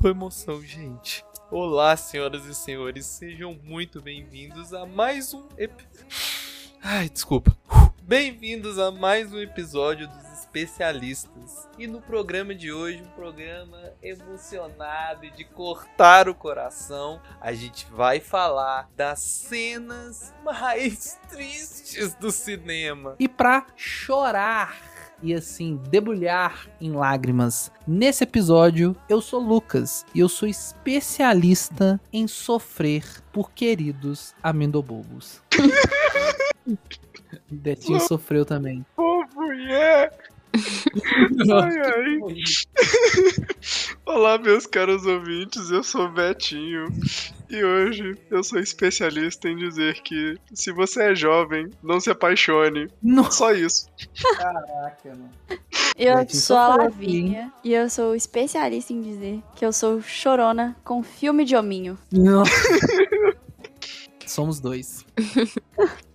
com emoção, gente. Olá, senhoras e senhores, sejam muito bem-vindos a mais um ep... Ai, desculpa. Bem-vindos a mais um episódio dos especialistas. E no programa de hoje, um programa emocionado e de cortar o coração, a gente vai falar das cenas mais tristes do cinema. E pra chorar e assim debulhar em lágrimas. Nesse episódio, eu sou Lucas e eu sou especialista em sofrer por queridos amendobobos. Betinho sofreu também. Ô, mulher! Ai, ai. Olá, meus caros ouvintes, eu sou Betinho e hoje eu sou especialista em dizer que se você é jovem, não se apaixone. Nossa. Só isso. Caraca, mano. Eu Betinho sou a aqui, Lavínia e eu sou especialista em dizer que eu sou chorona com filme de hominho. Nossa. Somos dois.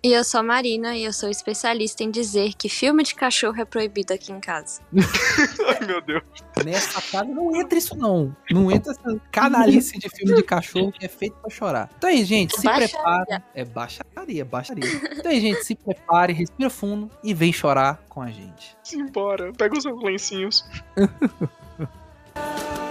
E eu sou a Marina e eu sou especialista em dizer que filme de cachorro é proibido aqui em casa. Ai, meu Deus. Nessa casa não entra isso não. Não entra essa canalice de filme de cachorro que é feito pra chorar. Então aí, gente, se Baixaria. prepara. É baixaria, baixaria. Então aí, gente, se prepare, respira fundo e vem chorar com a gente. Simbora. Pega os seus lencinhos.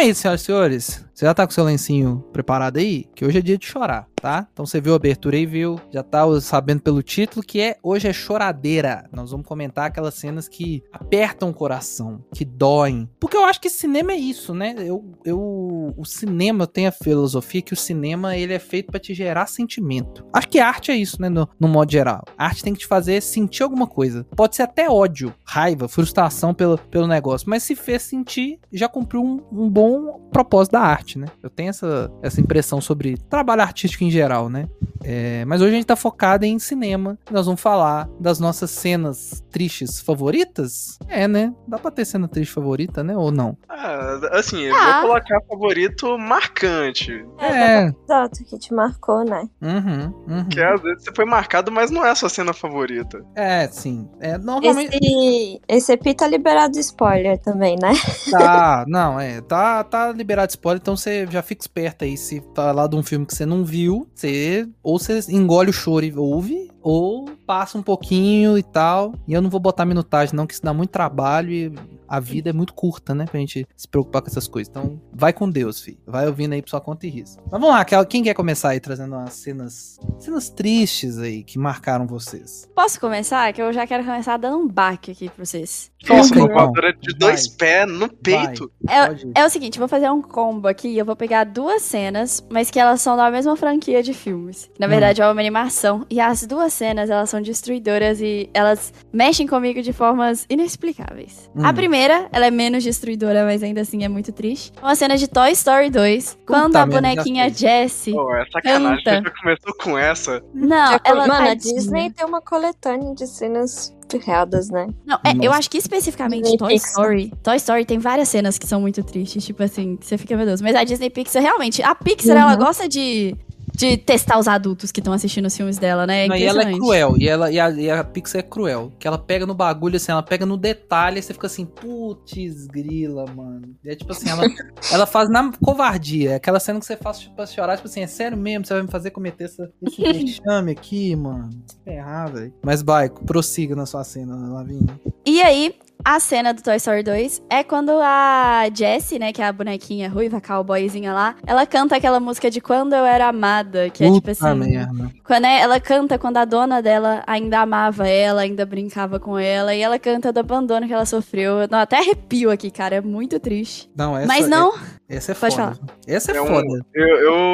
Então é isso, senhoras e senhores. Você já tá com seu lencinho preparado aí? Que hoje é dia de chorar, tá? Então você viu a abertura aí, viu? Já tá sabendo pelo título que é Hoje é Choradeira. Nós vamos comentar aquelas cenas que apertam o coração, que doem. Porque eu acho que cinema é isso, né? Eu, eu, o cinema tem a filosofia que o cinema ele é feito pra te gerar sentimento. Acho que arte é isso, né? No, no modo geral. A arte tem que te fazer sentir alguma coisa. Pode ser até ódio, raiva, frustração pelo, pelo negócio. Mas se fez sentir, já cumpriu um, um bom propósito da arte, né? Eu tenho essa, essa impressão sobre trabalho artístico em geral, né? É, mas hoje a gente tá focado em cinema. Nós vamos falar das nossas cenas tristes favoritas? É, né? Dá pra ter cena triste favorita, né? Ou não? Ah, assim, eu Ah. vou colocar favorito marcante. É. Exato, que te marcou, né? Uhum, uhum. Que às vezes você foi marcado, mas não é a sua cena favorita. É, sim. É, normalmente. Esse, esse EP tá liberado spoiler também, né? Tá, não, é. Tá, tá liberado spoiler, então você já fica esperto aí. Se falar de um filme que você não viu, você. Ou você engole o choro e ouve, ou passa um pouquinho e tal. E eu não vou botar minutagem, não, que isso dá muito trabalho e a vida é muito curta, né? Pra gente se preocupar com essas coisas. Então, vai com Deus, filho. Vai ouvindo aí pra sua conta e risco. Mas vamos lá, quem quer começar aí trazendo umas cenas. Cenas tristes aí que marcaram vocês? Posso começar? Que eu já quero começar dando um baque aqui pra vocês. Nossa, uma voadora de dois vai. pés no peito. É, é o seguinte, eu vou fazer um combo aqui. Eu vou pegar duas cenas, mas que elas são da mesma franquia de filmes. Na Hum. verdade, é uma animação. E as duas cenas, elas são destruidoras e elas mexem comigo de formas inexplicáveis. Hum. A primeira, ela é menos destruidora, mas ainda assim é muito triste. Uma cena de Toy Story 2, quando a bonequinha. Jessie... Pô, é sacanagem. Canta. Você já começou com essa. Não, Já- ela Mano, a. Disney tem uma coletânea de cenas ferradas, né? Não, é, eu acho que especificamente Disney Toy Pixar. Story. Toy Story tem várias cenas que são muito tristes, tipo assim, que você fica, meu Deus. Mas a Disney Pixar, realmente, a Pixar, ela Uhum. gosta de, de testar os adultos que estão assistindo os filmes dela, né? É Não, e ela é cruel, e, ela, e, a, e a Pixar é cruel. Que ela pega no bagulho, assim, ela pega no detalhe, e você fica assim, putz, grila, mano. E é tipo assim, ela, ela faz na covardia. É aquela cena que você faz pra chorar, tipo assim, é sério mesmo, você vai me fazer cometer essa, esse vexame aqui, mano. Ferrar, velho. Mas, Baico, prossiga na sua cena, Lavinha. E aí, a cena do Toy Story 2 é quando a Jessie, né, que é a bonequinha ruiva, a cowboyzinha lá, ela canta aquela música de Quando Eu Era Amada, que é tipo assim... merda. Quando é- ela canta quando a dona dela ainda amava ela, ainda brincava com ela, e ela canta do abandono que ela sofreu. Não, até arrepio aqui, cara, é muito triste. Não, essa, Mas não, Essa é Pode foda. Essa é, É um- foda. Eu,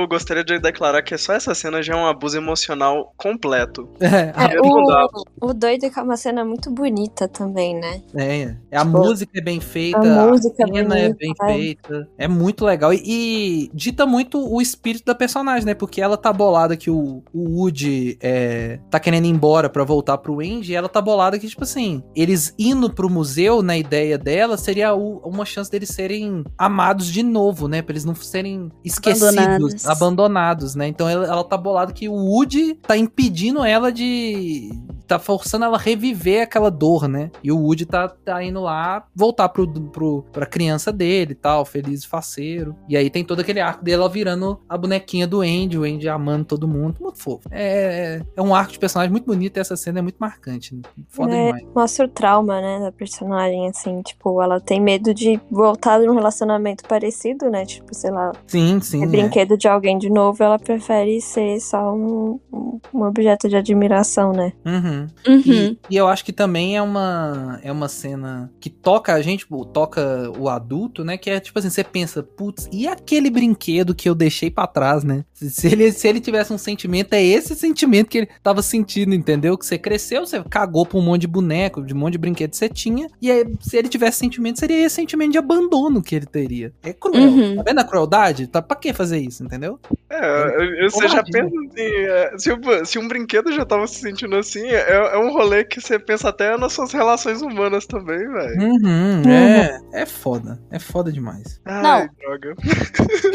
eu gostaria de declarar que só essa cena já é um abuso emocional completo. É, dava. O, o doido é que é uma cena muito bonita também, né? é, ideia. A Tipo, música é bem feita, a a, música é cena é bonita, bem é. feita. É muito legal. E, e dita muito o espírito da personagem, né? Porque ela tá bolada que o, o Woody é, tá querendo ir embora pra voltar pro Andy. E ela tá bolada que, tipo assim, eles indo pro museu, na ideia dela, seria o- uma chance deles serem amados de novo, né? Pra eles não serem esquecidos, Abandonados. abandonados, né? Então ela, ela tá bolada que o Woody tá impedindo ela de. Tá forçando ela a reviver aquela dor, né? E o Woody tá, tá indo lá voltar pro, pro, pra criança dele e tal, feliz e faceiro. E aí tem todo aquele arco dela virando a bonequinha do Andy, o Andy amando todo mundo. Muito fofo. É, é um arco de personagem muito bonito e essa cena é muito marcante. Foda É, demais. Mostra o trauma, né, da personagem, assim, tipo, ela tem medo de voltar num relacionamento parecido, né? Tipo, sei lá, Sim, sim. é é. brinquedo de alguém de novo, ela prefere ser só um, um- um objeto de admiração, né? Uhum. Uhum. E, e eu acho que também é uma, é uma cena que toca a gente, tipo, toca o adulto, né? Que é tipo assim, você pensa, putz, e aquele brinquedo que eu deixei pra trás, né? Se, se ele, se ele tivesse um sentimento, é esse sentimento que ele tava sentindo, entendeu? Que você cresceu, você cagou pra um monte de boneco, de um monte de brinquedo que você tinha, e aí, se ele tivesse sentimento, seria esse sentimento de abandono que ele teria. É cruel. Uhum. Tá vendo a crueldade? Tá, pra que fazer isso, entendeu? É, eu- você já pensa assim, é, se, se um brinquedo já tava se sentindo assim, é, é um rolê que você pensa até nas suas relações humanas também, velho. Uhum, é, é foda. É foda demais. Ai, droga.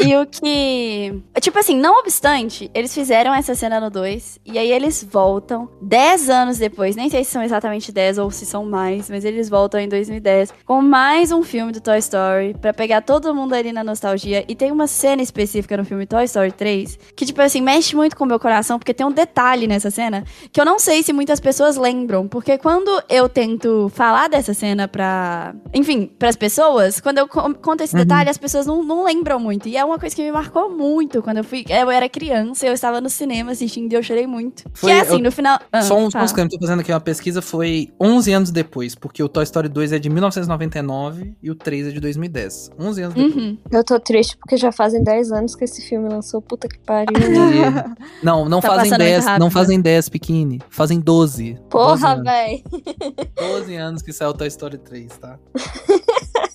E o que. Tipo assim, não obstante, eles fizeram essa cena no 2. E aí eles voltam 10 anos depois. Nem sei se são exatamente 10 ou se são mais. Mas eles voltam em 2010 com mais um filme do Toy Story. Pra pegar todo mundo ali na nostalgia. E tem uma cena específica no filme Toy Story 3 que, tipo assim, mexe muito com o meu coração. Porque tem um detalhe nessa cena que eu não sei se muitas pessoas lembram. Porque quando eu tento falar dessa cena pra. Enfim, pras pessoas, quando eu co- conto esse Uhum. detalhe, as pessoas não, não lembram muito. E é uma coisa que me marcou muito quando eu fui. Eu era criança, eu estava no cinema assistindo e eu chorei muito. Foi- que é assim, eu- no final. Ah, Só uns tá. uns que eu tô fazendo aqui uma pesquisa, foi 11 anos depois, porque o Toy Story 2 é de 1999 e o 3 é de 2010. 11 anos depois. Uhum. Eu tô triste porque já fazem 10 anos que esse filme lançou, puta que pariu. E- Não, não Tá fazem passando muito 10, não rápido. fazem 10, pequene. Fazem 12. 12 Porra, anos. véi. 12 anos que saiu o Toy Story 3, tá?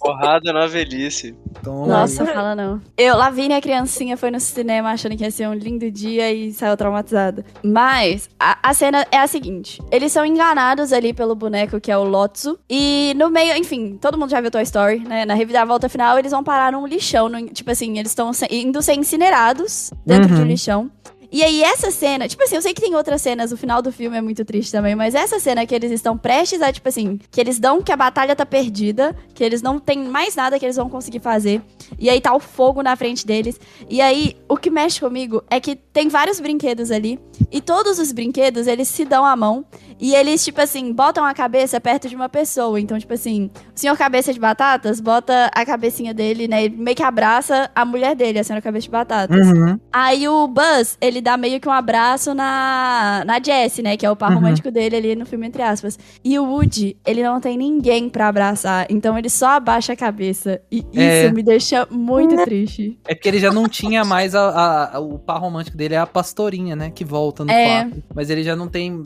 Porrada na velhice. Então, Nossa, Aí. fala não. Eu, Lavínia, criancinha, foi no cinema achando que ia ser um lindo dia e saiu traumatizada. Mas, a, a cena é a seguinte. Eles são enganados ali pelo boneco que é o Lotso. E no meio, enfim, todo mundo já viu Toy Story, né? Na reviravolta final, eles vão parar num lixão. num- tipo assim, eles estão se- indo ser incinerados dentro Uhum. de um lixão. E aí, essa cena, tipo assim, eu sei que tem outras cenas, o final do filme é muito triste também, mas essa cena que eles estão prestes a, tipo assim, que eles dão que a batalha tá perdida, que eles não tem mais nada que eles vão conseguir fazer, e aí tá o fogo na frente deles. E aí, o que mexe comigo é que tem vários brinquedos ali, e todos os brinquedos, eles se dão a mão, e eles, tipo assim, botam a cabeça perto de uma pessoa. Então, tipo assim, o senhor cabeça de batatas bota a cabecinha dele, né, ele meio que abraça a mulher dele, a senhora cabeça de batatas. Uhum. Aí o Buzz, ele dá meio que um abraço na, na Jessie, né? Que é o par Uhum. romântico dele ali no filme, entre aspas. E o Woody, ele não tem ninguém pra abraçar. Então ele só abaixa a cabeça. E É. isso me deixa muito triste. É porque ele já não tinha mais a, a- a- o par romântico dele, é a pastorinha, né? Que volta no É. quarto. Mas ele já não tem.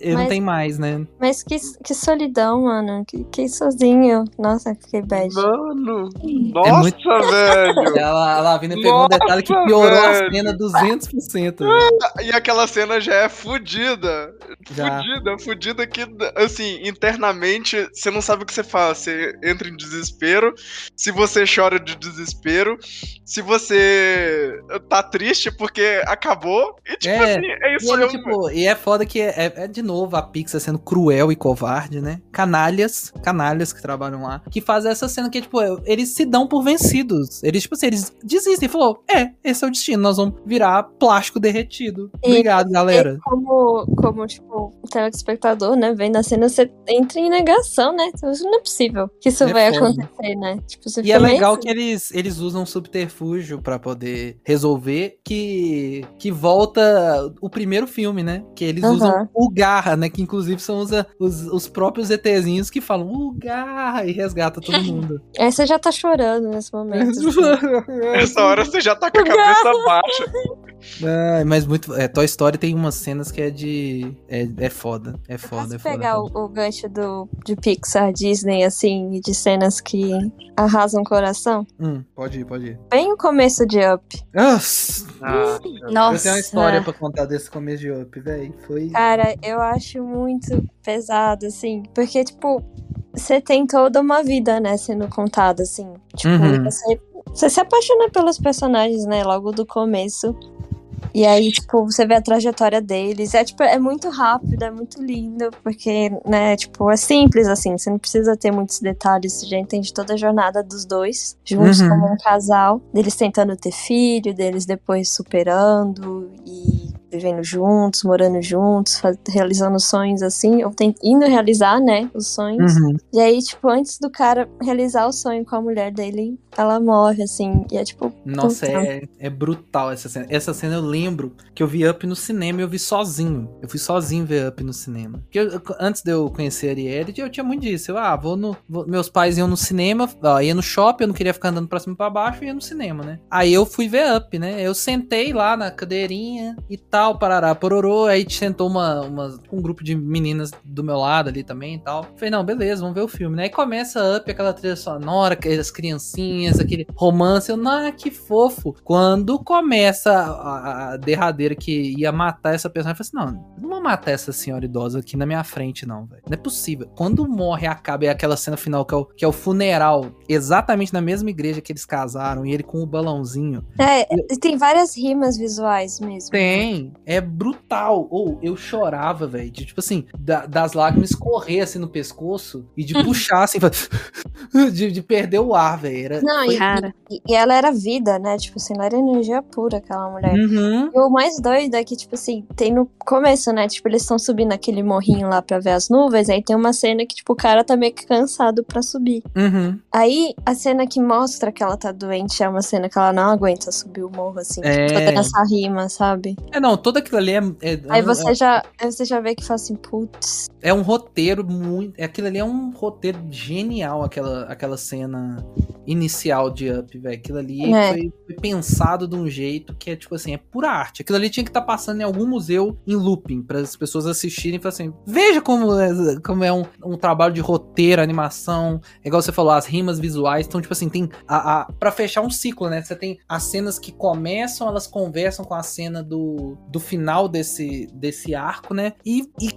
Ele não Mas- tem mais, né? Mas que, que solidão, mano. Que, que sozinho. Nossa, fiquei bad. Mano, É nossa, muito- velho. Ela, a Lavina pegou um Nossa, detalhe que piorou a velho. cena 200%. velho. E aquela cena já é fudida. Já. Fudida, fudida que, assim, internamente, você não sabe o que você faz. Você entra em desespero. Se você chora de desespero. Se você tá triste porque acabou. E, tipo É, assim, é E, isso. ele, eu- tipo, e é foda que é, é- é de novo a Pixar sendo cruel e covarde, né? Canalhas, canalhas que trabalham lá, que fazem essa cena que, tipo, eles se dão por vencidos. Eles, tipo assim, eles desistem. Falou, é, esse é o destino, nós vamos virar plástico derretido. E- Obrigado, galera. E como, como, tipo, telespectador, né, vendo a cena, você entra em negação, né? Isso não é possível que isso É vai foda. acontecer, né? Tipo, E é legal assim. que eles, eles usam um subterfúgio pra poder resolver que que volta o primeiro filme, né? Que eles Aham. usam o Garra, né? Que inclusive são os, os, os próprios ETzinhos que falam o Garra e resgata todo mundo. Aí você já tá chorando nesse momento. assim. Nessa hora você já tá com a cabeça baixa. Ah, mas muito. É, Toy Story tem umas cenas que é de. É, é foda. É foda, Posso é foda. pegar é o, foda. o gancho do, de Pixar, Disney, assim, de cenas que arrasam o coração? Hum, pode ir, pode ir. Bem o começo de Up. Nossa, Ah, Nossa. eu tenho uma história é. pra contar desse começo de Up, velho. Foi. Cara, eu acho muito pesado, assim, porque, tipo, você tem toda uma vida, né, sendo contada, assim. Tipo, Uhum. você, você se apaixona pelos personagens, né, logo do começo. E aí, tipo, você vê a trajetória deles. É, tipo, é muito rápido, é muito lindo, porque, né, tipo, é simples, assim. Você não precisa ter muitos detalhes, você já entende toda a jornada dos dois, juntos Uhum. como um casal. Deles tentando ter filho, deles depois superando e vivendo juntos, morando juntos, faz- realizando sonhos, assim. Ou tem, indo realizar, né, os sonhos. Uhum. E aí, tipo, antes do cara realizar o sonho com a mulher dele, ela morre, assim. E é tipo, Nossa, é, é brutal essa cena. Essa cena eu lembro que eu vi Up no cinema e eu vi sozinho. Eu fui sozinho ver Up no cinema. Porque eu- antes de eu conhecer a Arielle, eu tinha muito disso. Eu, ah, vou no. vou- meus pais iam no cinema, ó, ia no shopping, eu não queria ficar andando pra cima e pra baixo, ia no cinema, né? Aí eu fui ver Up, né? Eu sentei lá na cadeirinha e tal, parará, pororô. Aí sentou uma, uma- um grupo de meninas do meu lado ali também e tal. Falei, não, beleza, vamos ver o filme, né? Aí começa Up, aquela trilha sonora, aquelas criancinhas, aquele romance. Eu, ah, que fofo. Quando começa a, a derradeira que ia matar essa pessoa, eu falei assim: não, não vou matar essa senhora idosa aqui na minha frente, não, velho. Não é possível. Quando morre, acaba, é aquela cena final que é, o, que é o funeral, exatamente na mesma igreja que eles casaram, e ele com o balãozinho. É, tem várias rimas visuais mesmo. Tem, é brutal. Ou eu chorava, velho, de tipo assim, da- das lágrimas escorrer assim no pescoço e de puxar assim, de, de perder o ar, velho. Era- Não, e, Cara. e, e ela era vida, né? Tipo assim, ela era energia pura, aquela mulher. Uhum. E o mais doido é que, tipo assim, tem no começo, né? Tipo, eles estão subindo aquele morrinho lá pra ver as nuvens. Aí tem uma cena que, tipo, o cara tá meio que cansado pra subir. Uhum. Aí a cena que mostra que ela tá doente é uma cena que ela não aguenta subir o morro, assim. É. Tipo, toda essa rima, sabe? É, não, todo aquilo ali é. é Aí é- você já, aí você já vê que fala assim, putz. É um roteiro muito. Aquilo ali é um roteiro genial, aquela, aquela cena inicial de Up, velho. Aquilo ali É. foi, foi pensado de um jeito que é, tipo assim, é pura arte. Aquilo ali tinha que estar passando em algum museu em looping, para as pessoas assistirem e falar assim: veja como é, como é um, um trabalho de roteiro, animação. É igual você falou, as rimas visuais. Então, tipo assim, tem. A, a, pra fechar um ciclo, né? Você tem as cenas que começam, elas conversam com a cena do, do final desse, desse arco, né? E, e,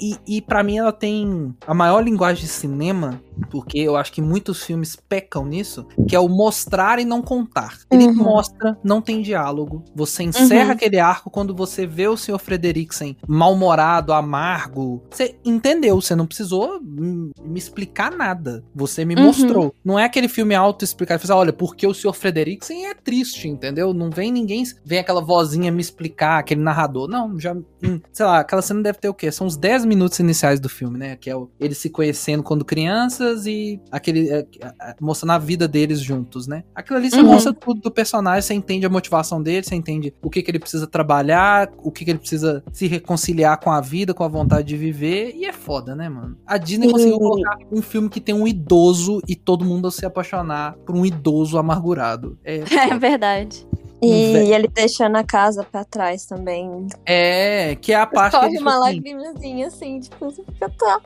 e, e para mim ela tem a maior linguagem de cinema, porque eu acho que muitos filmes pecam nisso, que é o mostrar e não contar. Ele Uhum. mostra, não tem diálogo. Você encerra Uhum. aquele arco quando você vê o Sr. Frederiksen mal-humorado, amargo. Você entendeu, você não precisou me explicar nada. Você me Uhum. mostrou. Não é aquele filme auto-explicado. Você fala, olha, porque o Sr. Frederiksen é triste, entendeu? Não vem ninguém, vem aquela vozinha me explicar, aquele narrador. Não, já, hum, sei lá, aquela cena deve ter o quê? São os 10 minutos iniciais do filme, né? Que é o, eles se conhecendo quando crianças e aquele é, é, mostrando a vida deles juntos, né? Aquilo ali você Uhum. mostra tudo do personagem, você entende a motivação dele, você entende o que, que ele precisa trabalhar, o que, que ele precisa se reconciliar com a vida, com a vontade de viver, e é foda, né, mano? A Disney Sim. conseguiu colocar um filme que tem um idoso e todo mundo se apaixonar por um idoso amargurado. É, É verdade. E Vé- ele deixando a casa pra trás também. é que é a parte que Corre ele, uma tipo assim, lagrimazinha assim, tipo, você fica tá.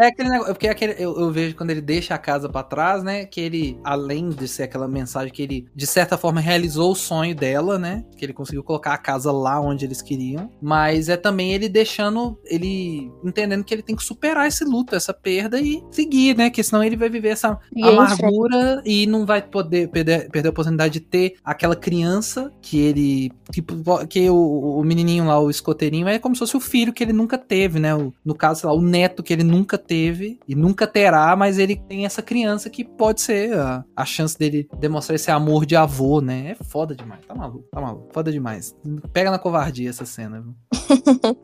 É aquele negócio, porque é aquele, eu, eu vejo quando ele deixa a casa pra trás, né? Que ele, além de ser aquela mensagem que ele, de certa forma, realizou o sonho dela, né? Que ele conseguiu colocar a casa lá onde eles queriam. Mas é também ele deixando, ele entendendo que ele tem que superar esse luto, essa perda e seguir, né? Que senão ele vai viver essa E em amargura e não vai poder perder, perder a oportunidade de ter aquela criança que ele. Tipo, que o, o menininho lá, o escoteirinho, é como se fosse o filho que ele nunca teve, né? O- no caso, sei lá, o neto que ele nunca teve e nunca terá, mas ele tem essa criança que pode ser a, a chance dele demonstrar esse amor de avô, né? É foda demais. Tá maluco, tá maluco. Foda demais. Pega na covardia essa cena, viu?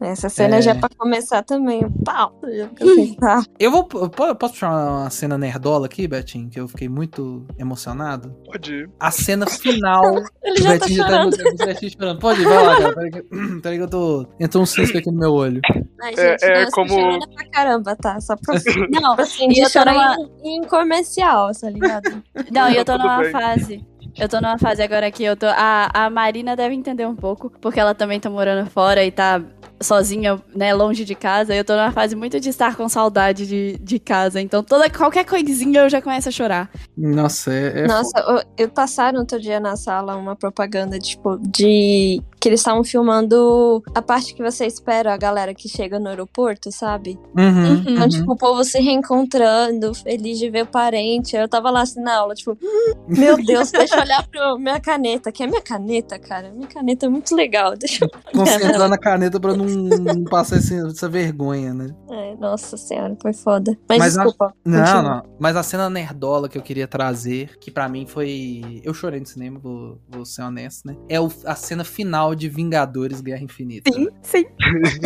Essa cena É. já pra começar também. Pau! Eu vou. Posso puxar uma cena nerdola aqui, Betinho? Que eu fiquei muito emocionado. Pode ir. A cena final. Ele já tá chorando. o Betinho chorando. Pode ir, vai lá, cara. Peraí que, peraí que eu tô. Entrou um cisco aqui no meu olho. Ai, É- gente, é eu sou como- pra caramba, tá? Só pra Não, assim, E de eu tô chorar numa- em, comercial, tá ligado? não, e eu tô numa bem. fase Eu tô numa fase agora que eu tô. A, a Marina deve entender um pouco, porque ela também tá morando fora e tá sozinha, né, longe de casa. Eu tô numa fase muito de estar com saudade de, de casa. Então, toda qualquer coisinha eu já começo a chorar. Nossa, é. é Nossa, eu, eu passaram outro dia na sala uma propaganda, tipo, de. Que eles estavam filmando a parte que você espera a galera que chega no aeroporto, sabe? Uhum, Então, uhum. tipo, o povo se reencontrando, feliz de ver o parente. Eu tava lá assim na aula, tipo, meu Deus, deixa eu olhar pra minha caneta. Que é minha caneta, cara. Minha caneta é muito legal. Deixa eu. Concentrando na caneta pra não, não passar esse- essa vergonha, né? É, nossa senhora, foi foda. Mas, Mas a- desculpa. Não, continua. não. Mas a cena nerdola que eu queria trazer, que pra mim foi. Eu chorei no cinema, vou, vou ser honesto, né? É o- a cena final de Vingadores Guerra Infinita. Sim, sim.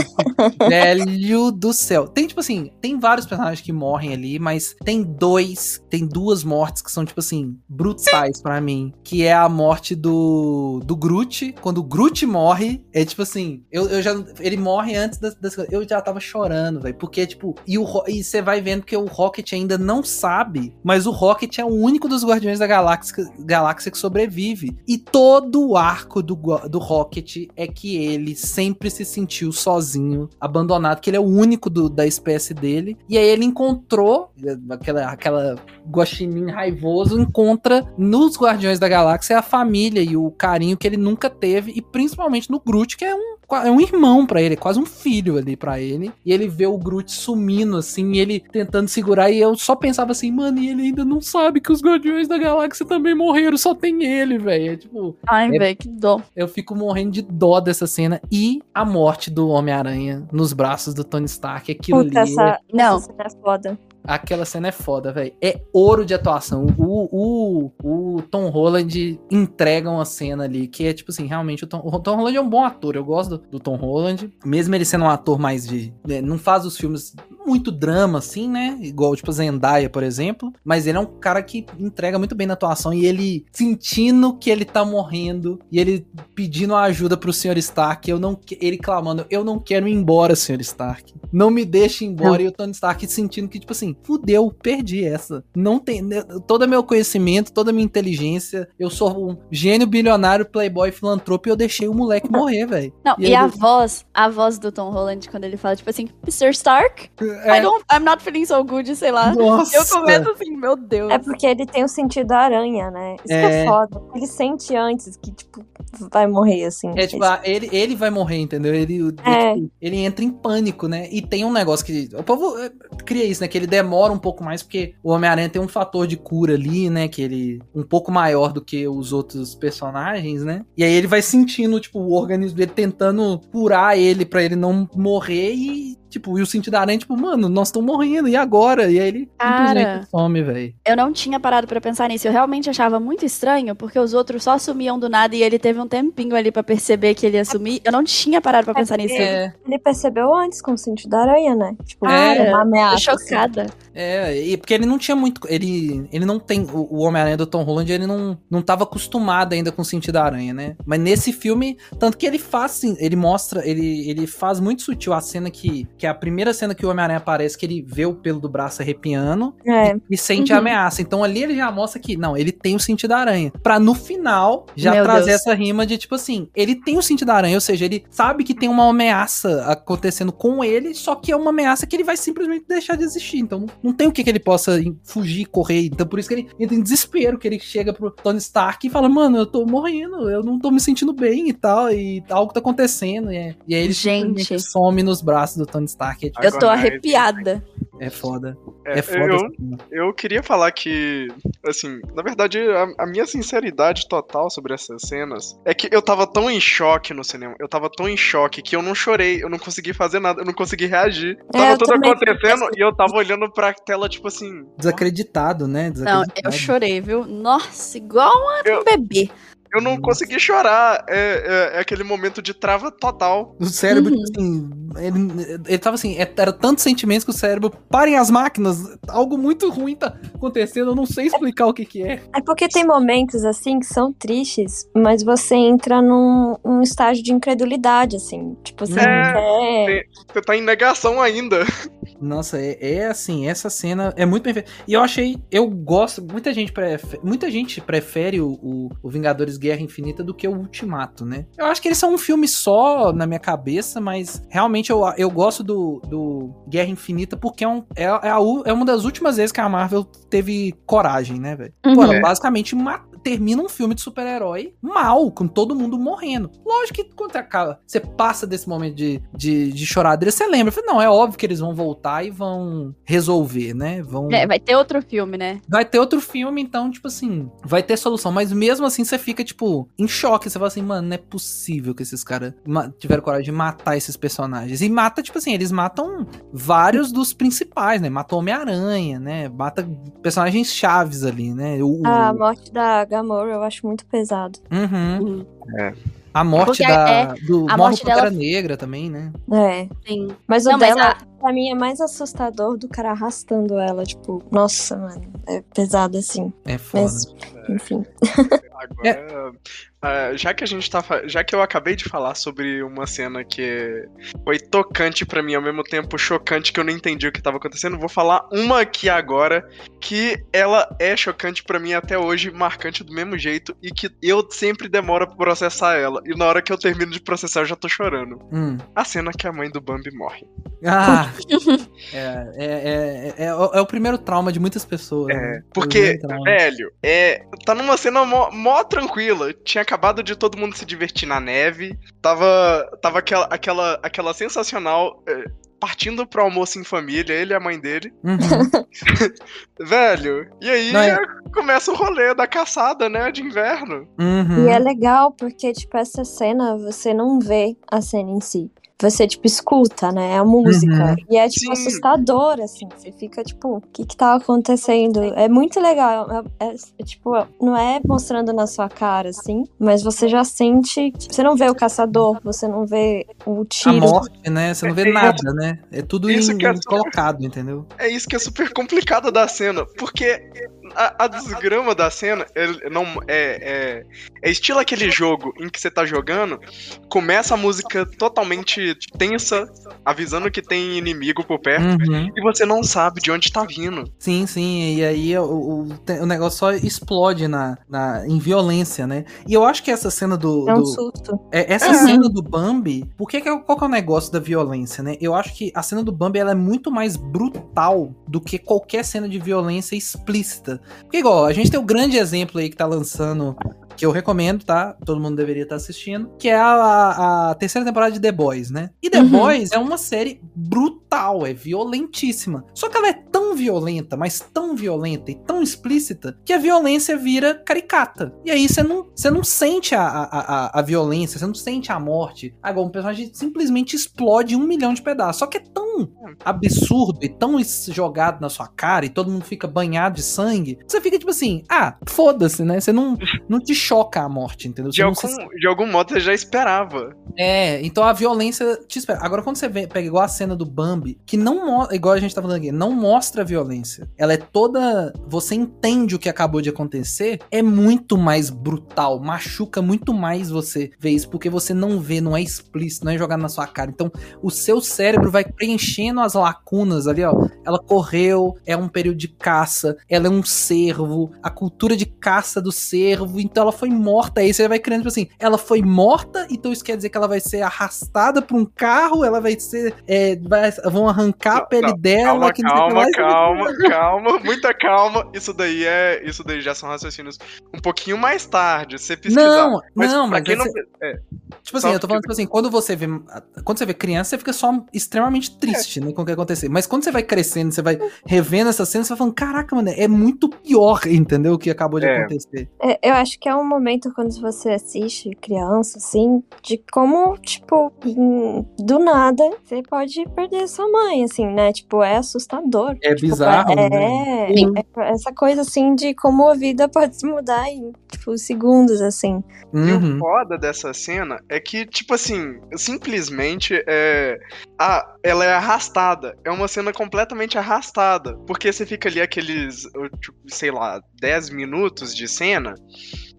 Velho do céu. Tem, tipo assim, tem vários personagens que morrem ali, mas tem dois, tem duas mortes que são, tipo assim, brutais pra mim. Que é a morte do, do Groot. Quando o Groot morre, é tipo assim, eu, eu já. Ele morre antes das, das. Eu já tava chorando, velho. Porque, tipo, e e você vai vendo que o Rocket ainda não sabe, mas o Rocket é o único dos Guardiões da Galáxia, galáxia que sobrevive. E todo o arco do, do Rocket é que ele sempre se sentiu sozinho, abandonado, que ele é o único do- da espécie dele. E aí ele encontrou aquela, aquela guaxinim raivoso, encontra nos Guardiões da Galáxia a família e o carinho que ele nunca teve, e principalmente no Groot, que é um, é um irmão pra ele, é quase um filho ali pra ele. E ele vê o Groot sumindo assim, e ele tentando segurar, e eu só pensava assim, mano, e ele ainda não sabe que os Guardiões da Galáxia também morreram, só tem ele, velho. É tipo, Ai, É- velho, que dó. eu fico morrendo de dó dessa cena. E a morte do Homem-Aranha nos braços do Tony Stark. Aquilo Puta, ali. essa, Não. essa cena é foda. Aquela cena é foda, velho. É ouro de atuação. O, o, o Tom Holland entrega uma cena ali que é tipo assim, realmente o Tom, o Tom Holland é um bom ator. Eu gosto do, do Tom Holland. Mesmo ele sendo um ator mais de. né, não faz os filmes muito drama, assim, né? Igual, tipo, Zendaya, por exemplo. Mas ele é um cara que entrega muito bem na atuação. E ele sentindo que ele tá morrendo. E ele pedindo ajuda pro Sr. Stark. Eu não, ele clamando: Eu não quero ir embora, Sr. Stark. Não me deixe embora. E o Tony Stark sentindo que, tipo assim, fudeu, perdi essa. Não tem. né, Todo meu conhecimento, toda minha inteligência. Eu sou um gênio bilionário, playboy, filantropo. E eu deixei o moleque morrer, velho. Não, E e, ele- a voz, a voz do Tom Holland, quando ele fala, tipo assim, Mr. Stark, I don't, I'm not feeling so good, sei lá. Nossa. Eu começo assim, meu Deus. É porque ele tem o sentido da aranha, né? Isso que É. é foda. Ele sente antes que, tipo, vai morrer, assim. É tipo, ah, ele, ele vai morrer, entendeu? Ele, É. tipo, ele entra em pânico, né? E tem um negócio que. O povo é, cria isso, né? Que ele demora um pouco mais, porque o Homem-Aranha tem um fator de cura ali, né? Que ele. um pouco maior do que os outros personagens, né? E aí ele vai sentindo, tipo, o organismo dele tentando curar ele pra ele não morrer e. Tipo, e o sentido da aranha, tipo, mano, nós estamos morrendo, e agora? E aí ele Cara. simplesmente some, velho. Eu não tinha parado pra pensar nisso. Eu realmente achava muito estranho, porque os outros só sumiam do nada e ele teve um tempinho ali pra perceber que ele ia sumir. Eu não tinha parado pra pensar nisso. É, Ele percebeu antes com o sentido da aranha, né? Tipo, É. uma ameaça. assim. chocada. É, e porque ele não tinha muito. Ele, ele não tem. O, o Homem-Aranha do Tom Holland, ele não, não tava acostumado ainda com o sentido da aranha, né? Mas nesse filme, tanto que ele faz, assim, ele mostra, ele, ele faz muito sutil a cena que. Que é a primeira cena que o Homem-Aranha aparece, que ele vê o pelo do braço arrepiando É. e sente Uhum. a ameaça. Então ali ele já mostra que, não, ele tem o sentido da aranha. Pra no final já Meu trazer Deus. essa rima de tipo assim, ele tem o sentido da aranha, ou seja, ele sabe que tem uma ameaça acontecendo com ele, só que é uma ameaça que ele vai simplesmente deixar de existir. Então não, não tem o que, que ele possa fugir, correr. Então por isso que ele entra em desespero, que ele chega pro Tony Stark e fala, mano, eu tô morrendo, eu não tô me sentindo bem e tal, e algo tá acontecendo. E, é- e aí ele Gente. some nos braços do Tony Stark. É, tipo, Eu tô arrepiada. é foda. É, É foda. eu, assim. eu queria falar que, assim, na verdade, a, a minha sinceridade total sobre essas cenas é que eu tava tão em choque no cinema, eu tava tão em choque que eu não chorei, eu não consegui fazer nada, eu não consegui reagir. É, Tava tudo acontecendo e eu tava olhando pra tela, tipo assim. Desacreditado, né? Não, Desacreditado. eu chorei, viu? Nossa, igual uma- Eu- um bebê. Eu não consegui chorar. É, é- é aquele momento de trava total. O cérebro, Uhum. assim, ele, ele tava assim, é- era tantos sentimentos que o cérebro, parem as máquinas, algo muito ruim tá acontecendo, eu não sei explicar o que que é. É porque tem momentos assim que são tristes, mas você entra num, num estágio de incredulidade, assim. Tipo, você É, não quer. Você tá em negação ainda. Nossa, é, é assim, essa cena é muito perfeita. E eu achei, eu gosto, muita gente prefere, muita gente prefere o, o, o Vingadores Guerra Infinita do que o Ultimato, né? Eu acho que eles são um filme só na minha cabeça, mas realmente eu, eu gosto do, do Guerra Infinita porque é, um, é, é, a, é uma das últimas vezes que a Marvel teve coragem, né, velho? Uhum. Pô, ela basicamente ma- termina um filme de super-herói mal, com todo mundo morrendo. Lógico que quando acaba, você passa desse momento de, de, de choradeira, você lembra. Fala, Não, é óbvio que eles vão voltar e vão resolver, né? Vão... É, vai ter outro filme, né? Vai ter outro filme, então, tipo assim, vai ter solução. Mas mesmo assim, você fica, tipo, em choque. Você fala assim, mano, não é possível que esses caras tiveram coragem de matar esses personagens. E mata, tipo assim, eles matam vários dos principais, né? Matou Homem-Aranha, né? Mata personagens chaves ali, né? O, o- A morte da Gamora eu acho muito pesado. Uhum. É. A morte Porque da, é- do a morte dela- Negra também, né? É. Sim. Mas o Não, mas dela, a- pra mim, é mais assustador do cara arrastando ela. Tipo, nossa, mano. É pesado assim. É foda. Mas, enfim. Agora, ah, já que a gente tá. Já que eu acabei de falar sobre uma cena que foi tocante pra mim, ao mesmo tempo chocante, que eu não entendi o que tava acontecendo, vou falar uma aqui agora, que ela é chocante pra mim até hoje, marcante do mesmo jeito, e que eu sempre demoro pra processar ela. E na hora que eu termino de processar, eu já tô chorando. Hum. A cena que a mãe do Bambi morre. Ah! é, é, é, é, é o- é o primeiro trauma de muitas pessoas. É, né? porque, velho, é, tá numa cena mó, mó tranquila. Tinha acabado de todo mundo se divertir na neve. Tava, tava aquela, aquela, aquela sensacional. é, partindo pro almoço em família, ele e a mãe dele. Uhum. Velho, e aí é- começa o rolê da caçada, né, de inverno. Uhum. E é legal porque, tipo, essa cena você não vê a cena em si. Você, tipo, escuta, né? A música. Uhum. E é, tipo, Sim. assustador, assim. Você fica, tipo, o que que tá acontecendo? É muito legal. É, é- é, tipo, não é mostrando na sua cara, assim. Mas você já sente. Você não vê o caçador, você não vê o A tiro. morte, né? Você não vê É, nada, né? É tudo Isso em- que é- colocado, entendeu? É isso que é super complicado da cena, porque a, a desgrama da cena é, não, é, é, é estilo aquele jogo em que você tá jogando, começa a música totalmente tensa, avisando que tem inimigo por perto, Uhum. e você não sabe de onde tá vindo. Sim, sim, e aí o, o, o negócio só explode na, na, em violência, né? E eu acho que essa cena do. É um do- susto. é, essa É. cena do Bambi, por que que é, qual que é o negócio da violência, né? Eu acho que a cena do Bambi ela é muito mais brutal do que qualquer cena de violência explícita. Porque, igual, a gente tem o grande exemplo aí que tá lançando, que eu recomendo, tá? Todo mundo deveria estar assistindo, que é a, a terceira temporada de The Boys, né? E The Uhum. Boys é uma série brutal, é violentíssima. Só que ela é tão violenta, mas tão violenta e tão explícita, que a violência vira caricata. E aí você não, você não sente a, a, a, a violência, você não sente a morte. Agora, um personagem simplesmente explode um milhão de pedaços. Só que é tão absurdo e tão jogado na sua cara e todo mundo fica banhado de sangue, você fica tipo assim, ah, foda-se, né? Você não, não te choca a morte, entendeu? De Você algum, se de algum modo você já esperava. é, então a violência te espera. Agora, quando você vê- pega igual a cena do Bambi, que não mostra, igual a gente tá falando aqui, não mostra a violência. Ela é toda. Você entende o que acabou de acontecer, é muito mais brutal, machuca muito mais você ver isso, porque você não vê, não é explícito, não é jogado na sua cara. Então, o seu cérebro vai preenchendo as lacunas ali, ó. Ela correu, é um período de caça, ela é um cervo, a cultura de caça do cervo, então ela foi morta. Aí você vai crendo, tipo assim, ela foi morta, então isso quer dizer que ela vai ser arrastada pra um carro, ela vai ser. é, vai- vão arrancar a pele não, dela. Calma, que não calma, mais. Calma, calma, muita calma. Isso daí é. Isso daí já são raciocínios um pouquinho mais tarde. Você pesquisar. Não, mas não, mas quem não. esse- é, Tipo assim, eu tô falando, tipo assim, quando você vê. Quando você vê criança, você fica só extremamente triste, né? Com o que acontecer. Mas quando você vai crescendo, você vai revendo essa cena, você vai falando, caraca, mano, é muito pior, entendeu? O que acabou de É. acontecer. É, eu acho que é um momento quando você assiste criança, assim, de como, tipo, em- do nada você pode perder sua mãe, assim, né? Tipo, é assustador. É Tipo, bizarro, é, né? Sim. é essa coisa, assim, de como a vida pode se mudar em, tipo, segundos, assim. E Uhum. o foda dessa cena é que, tipo assim, simplesmente é. A, ela é arrastada. É uma cena completamente arrastada. Porque você fica ali aqueles, tipo, sei lá, 10 minutos de cena.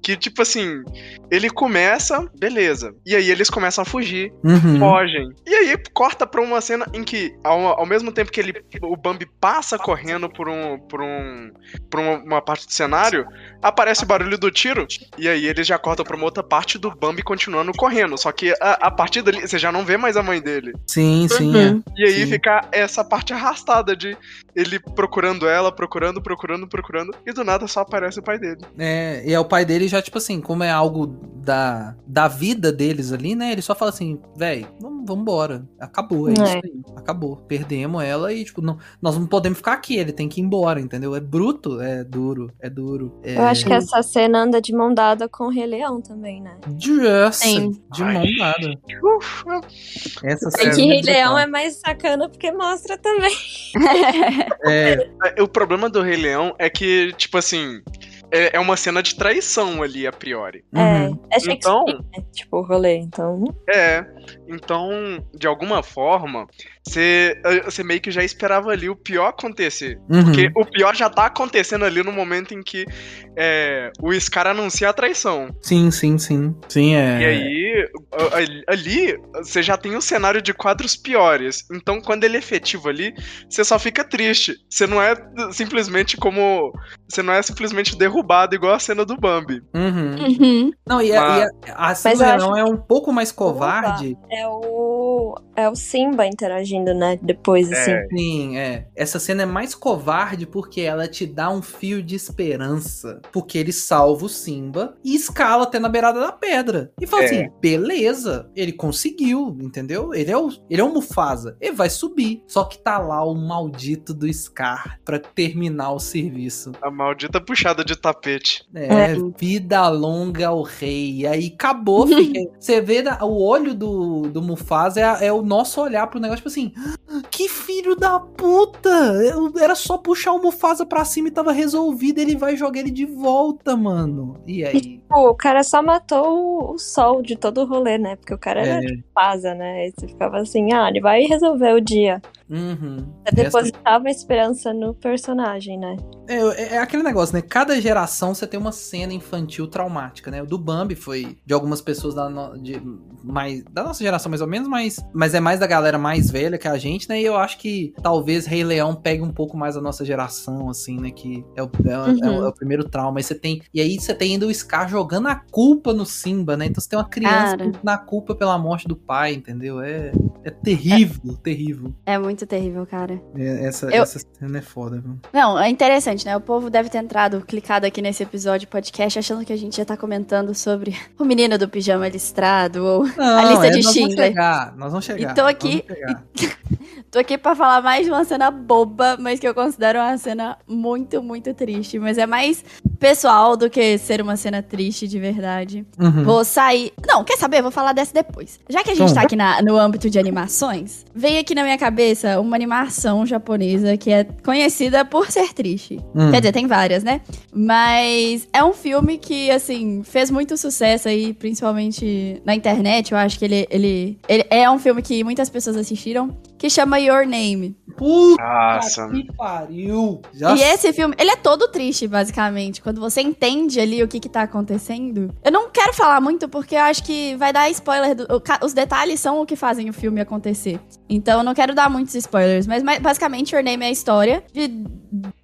Que, tipo assim, ele começa, beleza. E aí eles começam a fugir, Uhum. fogem. E aí corta pra uma cena em que, ao, ao mesmo tempo que ele, o Bambi passa correndo por um. por um. por uma, uma parte do cenário, aparece o barulho do tiro. E aí eles já cortam pra uma outra parte do Bambi continuando correndo. Só que a, a partir dali, você já não vê mais a mãe dele. Sim, sim. Uhum. E aí Sim. fica essa parte arrastada de ele procurando ela, procurando, procurando, procurando, e do nada só aparece o pai dele. É, e é o pai dele já, tipo assim, como é algo da, da vida deles ali, né? Ele só fala assim, véi, vamos, embora. Acabou, é, É. isso aí. Acabou. Perdemos ela e, tipo, não, nós não podemos ficar aqui, ele tem que ir embora, entendeu? É bruto, é duro, é duro. É... Eu acho que essa cena anda de mão dada com o Rei Leão também, né? Yes, Sim. de Ai. mão dada. Uf, Essa É cena que Rei. Leão é mais sacana porque mostra também. É, É, O problema do Rei Leão é que, tipo assim, é, é uma cena de traição ali, a priori. uhum. É, é Shakespeare, Então, né? tipo, o rolê. Então, é. Então, de alguma forma, você você meio que já esperava ali o pior acontecer. Uhum. Porque o pior já tá acontecendo ali no momento em que é, o Scar anuncia a traição. Sim, sim, sim. Sim, é. E aí, ali, você já tem um cenário de quadros piores. Então, quando ele é efetivo ali, você só fica triste. Você não é simplesmente como. Você não é simplesmente derrubado, igual a cena do Bambi. Uhum. Uhum. Não, e, a- Mas- e a, a acho Leão é um pouco mais covarde. é o. É o Simba interagindo, né? Depois, assim. É. Sim, é. Essa cena é mais covarde porque ela te dá um fio de esperança. Porque ele salva o Simba e escala até na beirada da pedra. E fala É. assim: beleza, ele conseguiu, entendeu? Ele é, o, ele é o Mufasa. Ele vai subir. Só que tá lá o maldito do Scar pra terminar o serviço. A maldita puxada de tapete. É, É. vida longa ao rei. E aí acabou, Você vê da- o olho do, do Mufasa é, é o nosso olhar pro negócio, tipo assim, "Ah, que filho da puta! Era só puxar o Mufasa pra cima e tava resolvido, ele vai jogar ele de volta, mano. E aí? Pô, o cara só matou o, sol de todo o rolê, né? Porque o cara É, era de pasa, né? Aí você ficava assim, ah, ele vai resolver o dia. Uhum. Você Essa- depositava a esperança no personagem, né? É, é- é aquele negócio, né? Cada geração você tem uma cena infantil traumática, né? O do Bambi foi de algumas pessoas da, no- de, mais, da nossa geração, mais ou menos, mas, mas é mais da galera mais velha que a gente, né? E eu acho que talvez Rei Leão pegue um pouco mais a nossa geração, assim, né? Que é o, é, é o- Uhum. é o primeiro trauma. E, você tem, e aí você tem ainda o Scar jogando a culpa no Simba, né? Então você tem uma criança Cara. na culpa pela morte do pai, entendeu? É, é terrível, terrível. É muito terrível, cara. É, essa, Eu- essa cena é foda, viu? Não, é interessante, né? O povo deve ter entrado, clicado aqui nesse episódio podcast, achando que a gente já tá comentando sobre o menino do pijama listrado ou Não, A lista de nós vamos chegar, nós vamos chegar. E tô aqui-. Tô aqui pra falar mais de uma cena boba, mas que eu considero uma cena muito, muito triste. Mas é mais pessoal do que ser uma cena triste de verdade. Uhum. Vou sair. Não, quer saber? Vou falar dessa depois. Já que a gente Então. tá aqui na- no âmbito de animações, veio aqui na minha cabeça uma animação japonesa que é conhecida por ser triste. Hum. Quer dizer, tem várias, né? Mas é um filme que, assim, fez muito sucesso aí, principalmente na internet. Eu acho que ele, ele, ele é um filme que muitas pessoas assistiram, que chama Your Name. Puta Nossa. que pariu. Já E esse filme, ele é todo triste, basicamente. Quando você entende ali o que que tá acontecendo. Eu não quero falar muito porque eu acho que vai dar spoiler. do- os detalhes são o que fazem o filme acontecer. Então eu não quero dar muitos spoilers. Mas, mas, basicamente, Your Name é a história de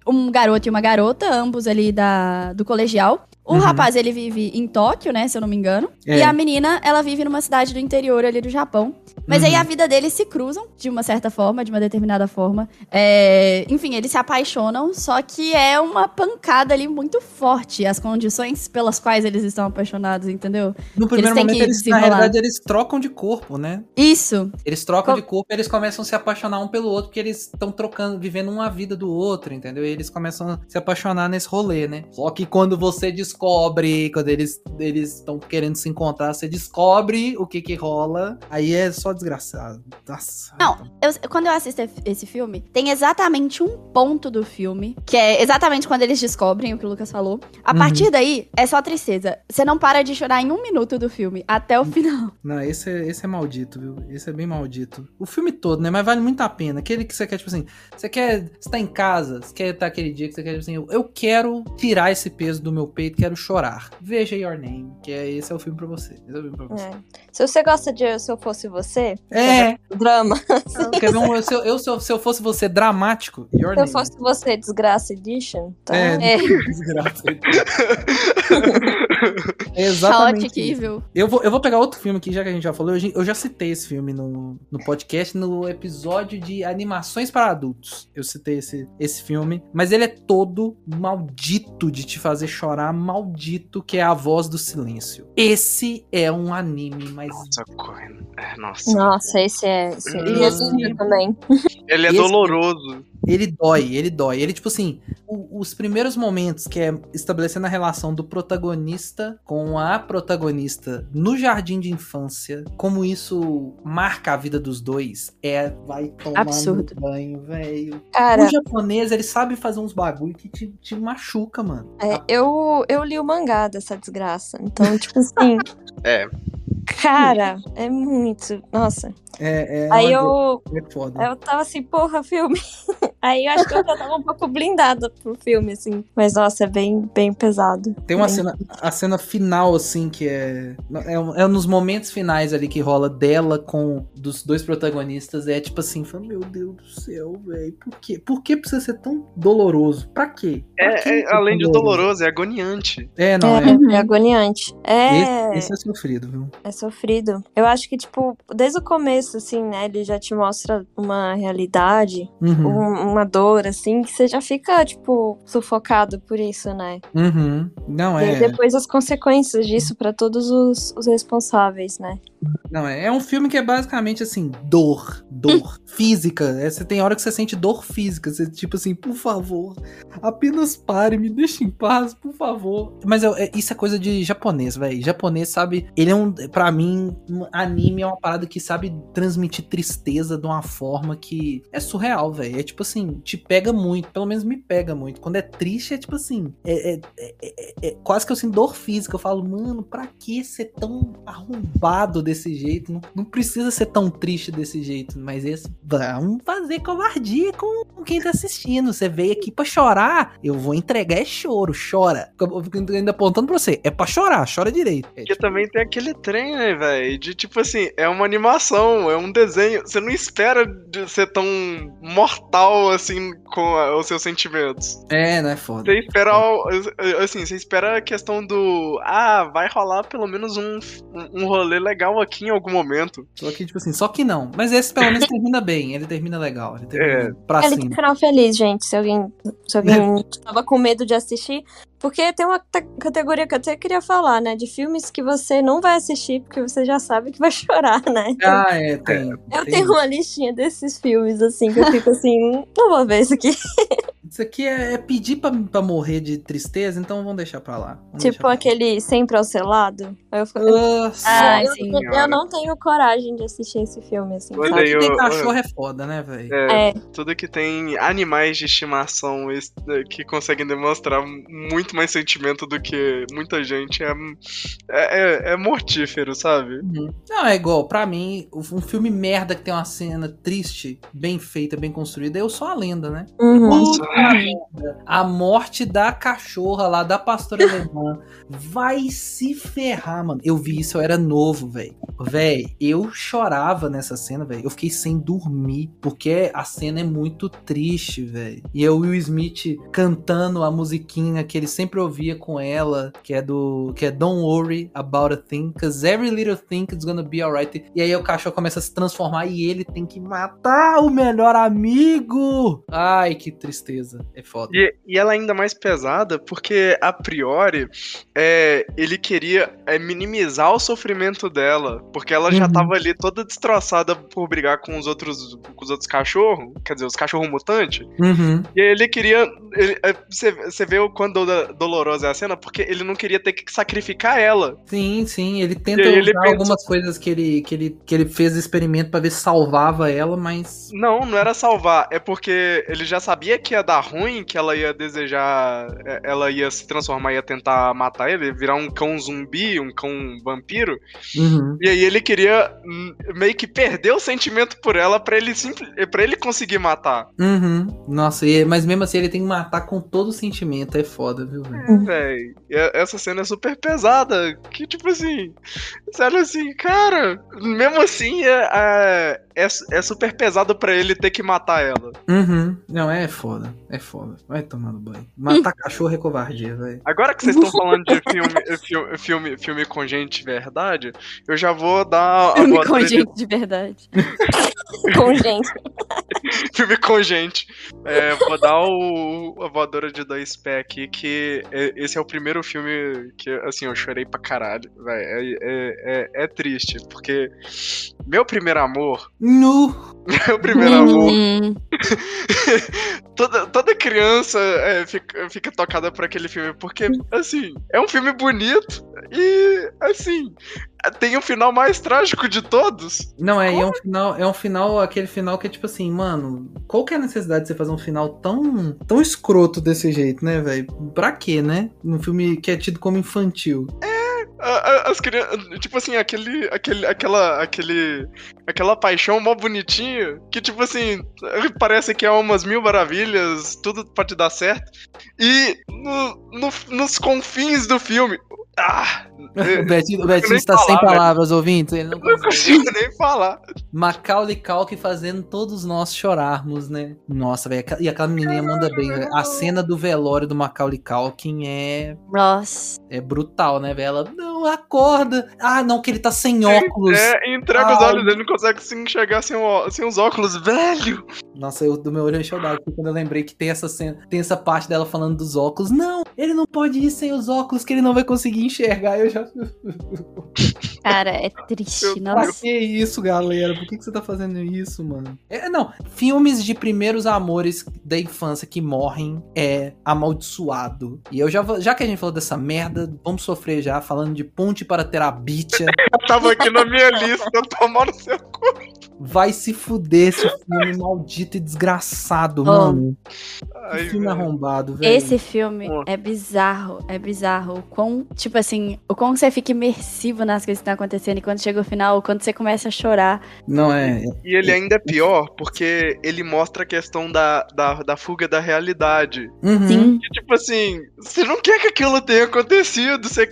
um garoto e uma garota, ambos ali da, do colegial. O Uhum. rapaz, ele vive em Tóquio, né, se eu não me engano. É. E a menina, ela vive numa cidade do interior ali do Japão. Mas aí Uhum. a vida deles se cruzam de uma certa forma, de uma determinada forma. É, Enfim, eles se apaixonam, só que é uma pancada ali muito forte. As condições pelas quais eles estão apaixonados, entendeu? No primeiro têm momento, eles, na realidade, eles trocam de corpo, né? Isso. Eles trocam de corpo e eles começam a se apaixonar um pelo outro, porque eles estão trocando, vivendo uma vida do outro, entendeu? E eles começam a se apaixonar nesse rolê, né? Só que quando você descobre, quando eles eles estão querendo se encontrar, você descobre o que que rola, aí é só desgraçado. Nossa. Não, Eu- quando eu assisto esse filme, tem exatamente um ponto do filme, que é exatamente quando eles descobrem o que o Lucas falou. A Uhum. partir daí, é só tristeza. Você não para de chorar em um minuto do filme, até o final. Não, esse é, esse é maldito, viu? Esse é bem maldito. O filme todo, né? Mas vale muito a pena. Aquele que você quer, tipo assim, você quer. Você tá em casa, você quer estar aquele dia que você quer, tipo assim, eu, eu quero tirar esse peso do meu peito, quero chorar. Veja Your Name, que é, esse é o filme pra você. Esse é o filme pra você. É. Se você gosta de Se Eu Fosse Você, É, drama. quer ver um, se, eu, eu- se, eu, se eu fosse você dramático, Your Se eu Name. fosse você, Desgraça Edition, tá? É, É. desgraça. É exatamente. Chaotic. Evil. Eu vou, eu vou pegar outro filme aqui, já que a gente já falou. Eu, já- eu já citei esse filme no, no podcast, no episódio de animações para adultos. Eu citei esse, esse filme. Mas ele é todo maldito de te fazer chorar, maldito, que é A Voz do Silêncio. Esse é um anime, mas. Nossa. É, nossa. Nossa, esse é. Esse... E esse Hum. também. Ele é Esse- doloroso. Ele dói, ele dói. Ele, tipo assim, o- os primeiros momentos que é estabelecendo a relação do protagonista com a protagonista no jardim de infância, como isso marca a vida dos dois, é vai tomar Absurdo. banho, velho. Cara, O japonês, ele sabe fazer uns bagulho que te, te machuca, mano. é, eu, eu li o mangá dessa desgraça. Então, tipo assim. É. Cara, é muito. Nossa. É, é, Aí uma- eu, é foda. eu tava assim, porra, filme. Aí eu acho que eu já tava um pouco blindada pro filme, assim. Mas, nossa, é bem, bem pesado. Tem uma Bem- cena, a cena final, assim, que é. É, um- é nos momentos finais ali que rola dela com dos dois protagonistas. É tipo assim, fala, meu Deus do céu, velho. Por quê? Por que precisa ser tão doloroso? Pra quê? Pra É, é, ser além de tão doloroso, é agoniante. É, não, é. É, é agoniante. É. Esse, esse é sofrido, viu? É sofrido. Eu acho que, tipo, desde o começo, assim, né? Ele já te mostra uma realidade, Uhum. um- uma dor, assim, que você já fica, tipo, sufocado por isso, né? Uhum. Não, E é. depois as consequências disso pra todos os, os responsáveis, né? Não, é, é um filme que é basicamente assim, dor, dor física. É, você tem hora que você sente dor física, você tipo assim, por favor, apenas pare, me deixe em paz, por favor. Mas eu- é- isso é coisa de japonês, velho. Japonês sabe, ele é um, Pra mim, um anime é uma parada que sabe transmitir tristeza de uma forma que é surreal, velho. É tipo assim, te pega muito, pelo menos me pega muito. Quando é triste é tipo assim, é, é- é- é- é quase que eu sinto dor física. Eu falo, mano, pra que ser tão arrombado desse jeito? Não, não precisa ser tão triste desse jeito. Mas esse, vamos fazer covardia com quem tá assistindo. Você veio aqui pra chorar, eu vou entregar é choro, chora. Eu fico ainda apontando pra você, é pra chorar, chora direito. É, Porque tipo, também tem aquele trem, né, velho? De tipo assim, é uma animação, é um desenho. Você não espera de ser tão mortal assim com a- os seus sentimentos. é, né, foda. Você espera, assim, você espera a questão do. Ah, vai rolar pelo menos um, um rolê legal aqui em algum momento. Só que, tipo assim, só que não. Mas esse pelo menos termina bem, ele termina legal. Ele termina É. pra Ele tem cima. final feliz, gente, se alguém, se alguém tava com medo de assistir. Porque tem uma categoria que eu até queria falar, né? De filmes que você não vai assistir porque você já sabe que vai chorar, né? Ah, é, tem. Eu tem. tenho uma listinha desses filmes, assim, que eu fico assim, "Hum, não vou ver isso aqui. Isso aqui é, é pedir pra, pra morrer de tristeza, então vamos deixar pra lá. Vamos tipo pra lá. aquele Sempre ao Selado. Aí eu fico, Nossa, Ah, eu, sim. eu não tenho coragem de assistir esse filme, assim, Olha sabe? aí, tem eu- cachorro é foda, né, velho? É, É, Tudo que tem animais de estimação es- que conseguem demonstrar muito mais sentimento do que muita gente é, é, é- é mortífero, sabe? Uhum. Não, é igual, pra mim, um filme merda que tem uma cena triste, bem feita, bem construída, é Eu Sou a Lenda, né? uhum. A morte da cachorra lá, da pastora alemã. Vai se ferrar, mano. Eu vi isso, eu era novo, velho. Véi, eu chorava nessa cena, velho. Eu fiquei sem dormir, porque a cena é muito triste, velho. E o Will Smith cantando a musiquinha que ele sempre ouvia com ela, que é do. que é Don't Worry About a Thing, cause every little thing is gonna be alright. E aí o cachorro começa a se transformar e ele tem que matar o melhor amigo. Ai, que tristeza. É foda. E, e ela é ainda mais pesada porque, a priori, é, ele queria é, minimizar o sofrimento dela. Porque ela já Uhum. tava ali toda destroçada por brigar com os outros, com os outros cachorros. Quer dizer, os cachorros mutantes. Uhum. E ele queria. ele- é, Você você vê o quão do- dolorosa é a cena? Porque ele não queria ter que sacrificar ela. Sim, sim, ele tenta E aí usar ele pensa- algumas coisas que ele, que, ele, que ele fez experimento pra ver se salvava ela, mas. Não, não era salvar. É porque ele já sabia que ia dar ruim, que ela ia desejar. é, Ela ia se transformar, ia tentar matar ele, virar um cão zumbi, um cão vampiro. Uhum. E aí ele queria meio que perder o sentimento por ela pra ele simples, para ele conseguir matar. Uhum. Nossa, e- mas mesmo assim ele tem que matar com todo o sentimento. É foda, viu, velho? Véi, e a- essa cena é super pesada. Que tipo assim. Sério assim, cara. Mesmo assim, é, é, é, super pesado pra ele ter que matar ela. Uhum. Não, é foda. É foda. Vai tomando banho. Matar cachorro é covardia, velho. Agora que vocês estão falando de filme, filme, filme, filme com gente de verdade, eu já vou dar Filme com de- gente de verdade. Com gente. filme com gente. É, vou dar o, a voadora de dois pés aqui, que é- esse é o primeiro filme que, assim, eu chorei pra caralho. É, é, é, é triste, porque meu primeiro amor, Nu. meu primeiro amor, Hum, toda, toda criança é, fica, fica tocada por aquele filme, porque, assim, é um filme bonito e, assim, tem o final mais trágico de todos. Não, é, e é um final, é um final, aquele final que é tipo assim, mano, qual que é a necessidade de você fazer um final tão, tão escroto desse jeito, né, velho? Pra quê, né? Num filme que é tido como infantil. A- As crianças, tipo assim, aquele, aquele, aquela, aquele, aquela paixão mó bonitinha, que tipo assim, parece que é umas mil maravilhas, tudo pode dar certo, e no- no- nos confins do filme, ah, O Betinho, o Betinho está sem falar, velho. palavras, ouvintes. Ele não eu não consegue. consigo nem falar. Macaulay Culkin fazendo todos nós chorarmos, né? Nossa, velho. E aquela menininha manda bem, velho. A cena do velório do Macaulay Culkin é, Nossa. é brutal, né, velho? Ela, não, acorda. Ah, não, que ele tá sem óculos. É, entrega os olhos, ele não consegue se enxergar sem, o- sem os óculos, velho. Nossa, eu, do meu olho encheu d'água quando eu lembrei que tem essa cena, tem essa parte dela falando dos óculos. Não, ele não pode ir sem os óculos, que ele não vai conseguir enxergar. Eu já. Cara, é triste. Eu- Pra Nossa. que isso, galera? Por que, que você tá fazendo isso, mano? É, não, filmes de primeiros amores da infância que morrem é amaldiçoado. E eu já já que a gente falou dessa merda, vamos sofrer já, falando de Ponte para Terabitia. Eu tava aqui na minha lista, tomando seu cu. Vai se fuder esse filme maldito e desgraçado, Oh. mano. Ai, Que filme velho. arrombado, velho. Esse filme Pô. é bizarro, é bizarro. O quão, tipo assim, o quão você fica imersivo nas coisas que estão acontecendo e quando chega o final, quando você começa a chorar. Não é. E ele ainda é pior porque ele mostra a questão da, da, da fuga da realidade. Uhum. Sim. E, tipo assim, você não quer que aquilo tenha acontecido. Você,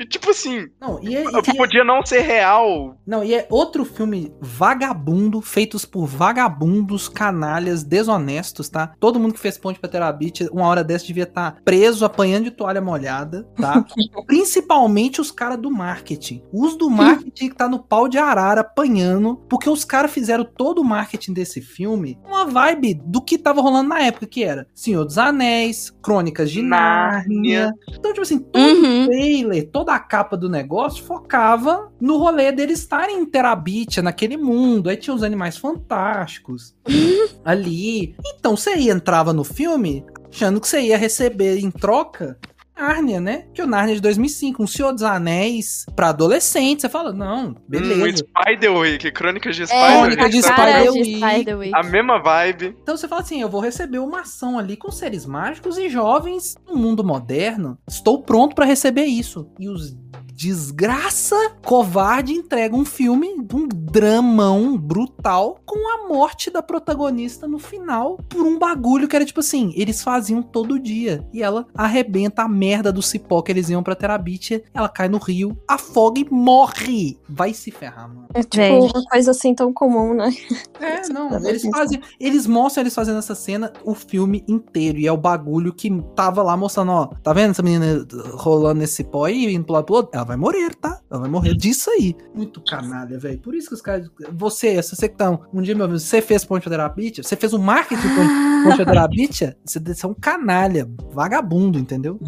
e, tipo assim, Não, e é, e é- podia não ser real. não, e é outro filme vagabundo, feitos por vagabundos, canalhas, desonestos, tá? Todo mundo que fez ponte pra Terabit, uma hora dessa devia estar preso, apanhando de toalha molhada, tá? Principalmente os caras do marketing. Os do marketing que tá no pau de arara apanhando, porque os caras fizeram todo o marketing desse filme uma vibe do que tava rolando na época, que era Senhor dos Anéis, Crônicas de Nárnia. Então, tipo assim, todo Uhum. trailer, toda a capa do negócio focava no rolê deles estarem em Terabitia, naquele mundo. Aí tinha os animais fantásticos ali. Então você ia, entrava no filme achando que você ia receber em troca Nárnia, né? Que o Nárnia é de 2005, um Senhor dos Anéis pra adolescente. Você fala, não, Hum, beleza. Spider-Week, Crônicas de É, Crônica Spider-Week. cara de Spider-Week. Spider-Week. A mesma vibe. Então você fala assim, eu vou receber uma ação ali com seres mágicos e jovens no mundo moderno. Estou pronto pra receber isso. E os desgraça covarde entrega um filme, um dramão brutal com a morte da protagonista no final por um bagulho que era tipo assim, eles faziam todo dia e ela arrebenta a merda do cipó que eles iam pra Terabitia, ela cai no rio, afoga e morre. Vai se ferrar, mano. É tipo Véi. uma coisa assim tão comum, né? É, não, Nada eles fazem, eles mostram eles fazendo essa cena o filme inteiro, e é o bagulho que tava lá mostrando, ó, tá vendo essa menina rolando nesse pó aí, indo pro lado pro outro? Ela vai morrer, tá? Ela vai morrer disso aí. Muito canalha, velho. Por isso que os caras, você, se você que tá um dia, meu amigo, você fez Ponte Terapia, você fez o marketing de Ponte- Ponte Terapia, você você é um canalha, vagabundo, entendeu?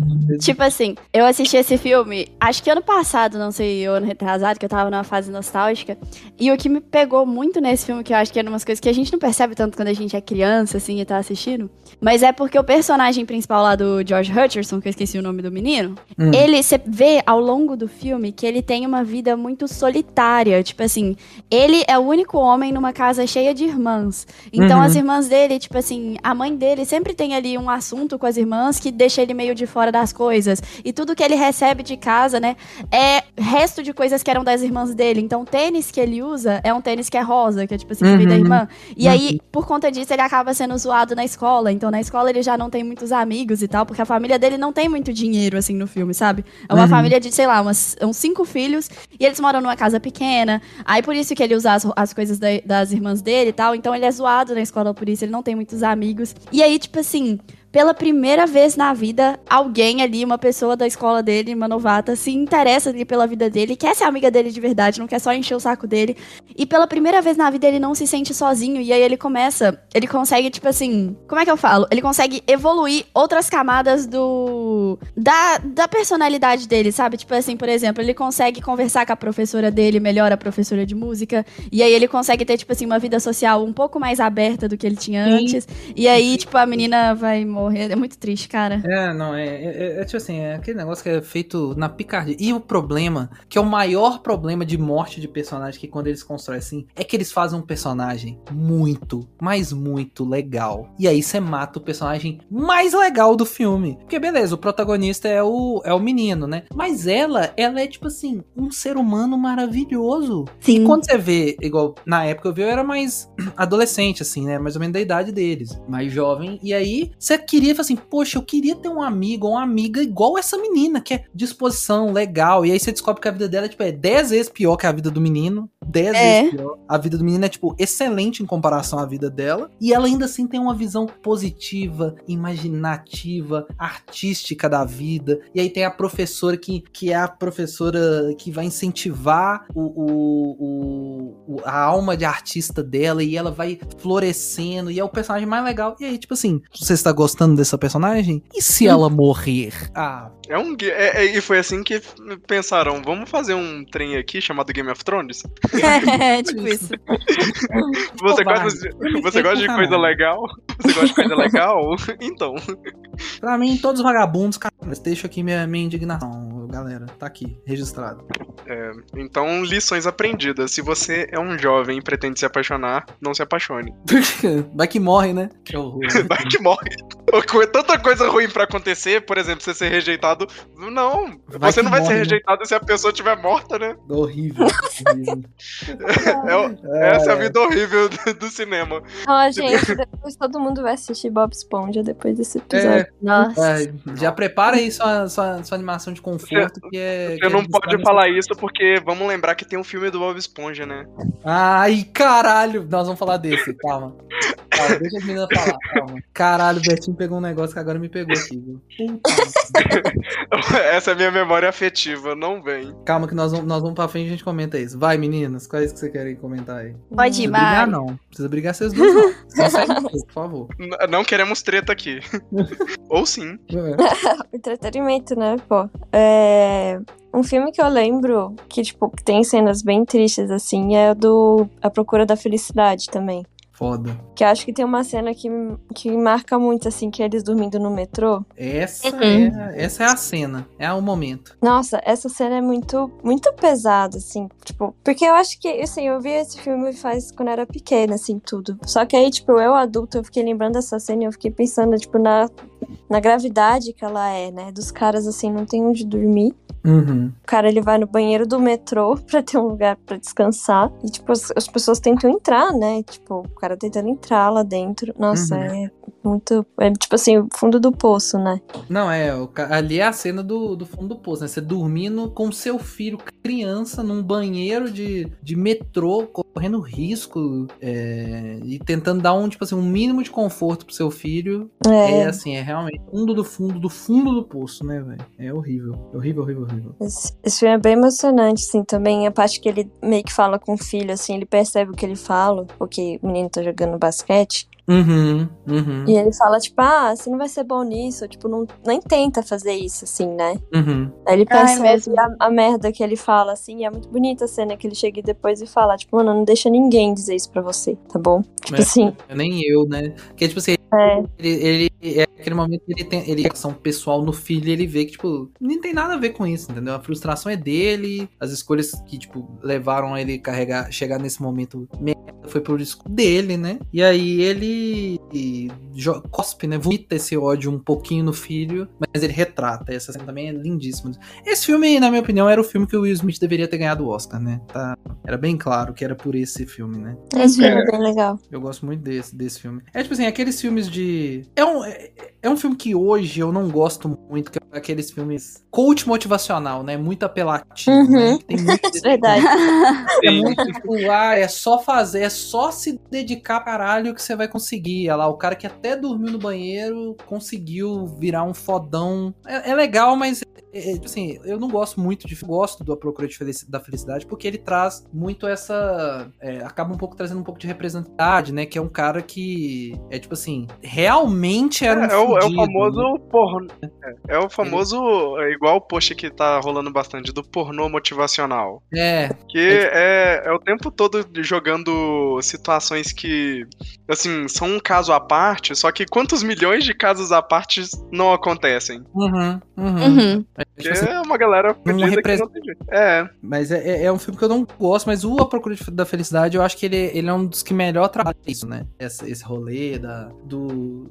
Tipo assim, eu assisti esse filme, acho que ano passado, não sei, ou ano retrasado, que eu tava numa fase nostálgica. E o que me pegou muito nesse filme, que eu acho que era umas coisas que a gente não percebe tanto quando a gente é criança, assim, e tá assistindo. Mas é porque o personagem principal lá do George Hutcherson, que eu esqueci o nome do menino, Hum. ele, você vê ao longo do filme que ele tem uma vida muito solitária. Tipo assim, ele é o único homem numa casa cheia de irmãs. Então Uhum. as irmãs dele, tipo assim, a mãe dele sempre tem ali um assunto com as irmãs que deixa ele meio de fora das coisas. E tudo que ele recebe de casa, né, é resto de coisas que eram das irmãs dele. Então o tênis que ele usa é um tênis que é rosa, que é tipo assim, que veio da Uhum. irmã. E Uhum. aí, por conta disso, ele acaba sendo zoado na escola. Então, na escola, ele já não tem muitos amigos e tal, porque a família dele não tem muito dinheiro, assim, no filme, sabe? É uma Uhum. família de, sei lá, umas, uns cinco filhos, e eles moram numa casa pequena. Aí, por isso que ele usa as, as coisas da- das irmãs dele e tal. Então, ele é zoado na escola por isso, ele não tem muitos amigos. E aí, tipo assim. Pela primeira vez na vida, alguém ali, uma pessoa da escola dele, uma novata, se interessa ali pela vida dele, quer ser amiga dele de verdade, não quer só encher o saco dele. E pela primeira vez na vida ele não se sente sozinho. E aí ele começa. Ele consegue, tipo assim. Como é que eu falo? Ele consegue evoluir outras camadas do. Da, da personalidade dele, sabe? Tipo assim, por exemplo, ele consegue conversar com a professora dele, melhor a professora de música. E aí ele consegue ter, tipo assim, uma vida social um pouco mais aberta do que ele tinha Sim. antes. E aí, tipo, a menina vai morrer. É muito triste, cara. É, não, é, é, é tipo assim, é aquele negócio que é feito na picardia. E o problema, que é o maior problema de morte de personagem que quando eles constroem assim, é que eles fazem um personagem muito, mas muito legal. E aí você mata o personagem mais legal do filme. Porque beleza, o protagonista é o, é o menino, né? Mas ela, ela é tipo assim, um ser humano maravilhoso. Sim. Quando você vê, igual na época eu vi, eu era mais adolescente, assim, né? Mais ou menos da idade deles, mais jovem. E aí você queria, assim, poxa, eu queria ter um amigo ou uma amiga igual essa menina, que é disposição, legal. E aí você descobre que a vida dela tipo, é 10 vezes pior que a vida do menino. 10 É. vezes pior. A vida do menino é, tipo, excelente em comparação à vida dela. E ela ainda assim tem uma visão positiva, imaginativa, artística da vida. E aí tem a professora que, que é a professora que vai incentivar o, o- o- o- a alma de artista dela e ela vai florescendo e é o personagem mais legal. E aí, tipo assim, você está gostando dessa personagem? E se ela morrer? Ah, É um. é- é- e foi assim que pensaram: vamos fazer um trem aqui chamado Game of Thrones? É, tipo isso. Você gosta, você gosta de coisa legal? Você gosta de coisa legal? Então. pra mim, todos os vagabundos, cara, deixa aqui minha, minha indignação, galera. Tá aqui, registrado. Então, lições aprendidas. Se você é um jovem e pretende se apaixonar, não se apaixone. Vai que morre, né? Que horror. Vai que morre. Com Tanta coisa ruim pra acontecer, por exemplo, você ser rejeitado. Não, Vai você não vai morre, ser né? rejeitado se a pessoa estiver morta, né? horrível. horrível. É o- essa é a vida horrível do, do cinema. Ó, gente, depois todo mundo vai assistir Bob Esponja depois desse episódio. É, Nossa. é, já prepara aí sua, sua, sua animação de conforto, que é. que Você é não de pode falar isso porque vamos lembrar que tem um filme do Bob Esponja, né? Ai, caralho! Nós vamos falar desse, calma. Calma, deixa as meninas falar, calma. Caralho, o Betinho pegou um negócio que agora me pegou aqui, viu? Essa é a minha memória afetiva, não vem. Calma que nós vamos, nós vamos pra frente e a gente comenta isso. Vai, meninas, quais que você querem comentar aí? Não Pode precisa ir, brigar, Mari. não. Precisa brigar vocês duas, não. Só jogo, por favor. N- não queremos treta aqui. Ou sim. É. Entretenimento, né, pô? É... Um filme que eu lembro que, tipo, que tem cenas bem tristes, assim, é o do A Procura da Felicidade também. Foda. Que eu acho que tem uma cena que, que marca muito, assim, que é eles dormindo no metrô. Essa, Uhum. é, essa é a cena, é o momento. Nossa, essa cena é muito, muito pesada, assim, tipo, porque eu acho que, assim, eu vi esse filme faz quando eu era pequena, assim, tudo. Só que aí, tipo, eu adulto, eu fiquei lembrando dessa cena e eu fiquei pensando, tipo, na, na gravidade que ela é, né? Dos caras, assim, não tem onde dormir. Uhum. O cara, ele vai no banheiro do metrô pra ter um lugar pra descansar. E, tipo, as, as pessoas tentam entrar, né? Tipo, cara tentando entrar lá dentro. Nossa, Uhum. é muito. É tipo assim, o fundo do poço, né? Não, é, o ali é a cena do, do fundo do poço, né? Você dormindo com seu filho, criança, num banheiro de, de metrô, correndo risco é, e tentando dar um, tipo assim, um mínimo de conforto pro seu filho. É, É. assim, é realmente fundo do fundo do fundo do poço, né, velho? É horrível. Horrível, horrível, horrível. Esse, esse filme é bem emocionante, assim, também. A parte que ele meio que fala com o filho, assim, ele percebe o que ele fala, porque o menino tá jogando basquete. Uhum, uhum, E ele fala, tipo, ah, você não vai ser bom nisso, tipo, não, nem tenta fazer isso, assim, né? uhum. Aí ele Ai, percebe mesmo. a, a merda que ele fala, assim, e é muito bonita a cena que ele chega depois e fala, tipo, mano, não deixa ninguém dizer isso pra você, tá bom? Tipo É. assim, Nem eu, né? Porque, tipo assim, é, ele, ele é aquele momento que ele tem ele ação pessoal no filho e ele vê que, tipo, não tem nada a ver com isso, entendeu? A frustração é dele, as escolhas que, tipo, levaram ele carregar, chegar nesse momento merda foi por isso dele, né? E aí ele cospe, né? Vomita esse ódio um pouquinho no filho, mas ele retrata. Essa cena também é lindíssima. Esse filme, na minha opinião, era o filme que o Will Smith deveria ter ganhado o Oscar, né? Tá, era bem claro que era por esse filme, né? Esse filme é bem legal. Eu gosto muito desse, desse filme. É tipo assim, aqueles filmes de. É um, é, é um filme que hoje eu não gosto muito, que é aqueles filmes coach motivacional, né? Muito apelativo, Uhum. né? Tem muito É verdade. é muito tipo, ah, é só fazer, é só se dedicar caralho que você vai conseguir. Olha lá, o cara que até dormiu no banheiro conseguiu virar um fodão. É, é legal, mas é, é, tipo assim, eu não gosto muito de. Gosto do A Procura de Felici- da Felicidade porque ele traz muito essa. é, acaba um pouco trazendo um pouco de representatividade, né? Que é um cara que. É tipo assim, realmente era um. É, o, é o fudido, né? famoso pornô. É, é o famoso. É igual o post que tá rolando bastante, do pornô motivacional. É, Que é, é o tempo todo jogando situações que, assim, são um caso à parte, só que quantos milhões de casos à parte não acontecem? uhum, uhum. Uhum. É, Porque assim, é uma galera fodida que representa- não tem jeito. É, Mas é, é- é um filme que eu não gosto, mas o A Procura da Felicidade, eu acho que ele, ele é um dos que melhor trabalha isso, né? Essa- esse rolê da, do...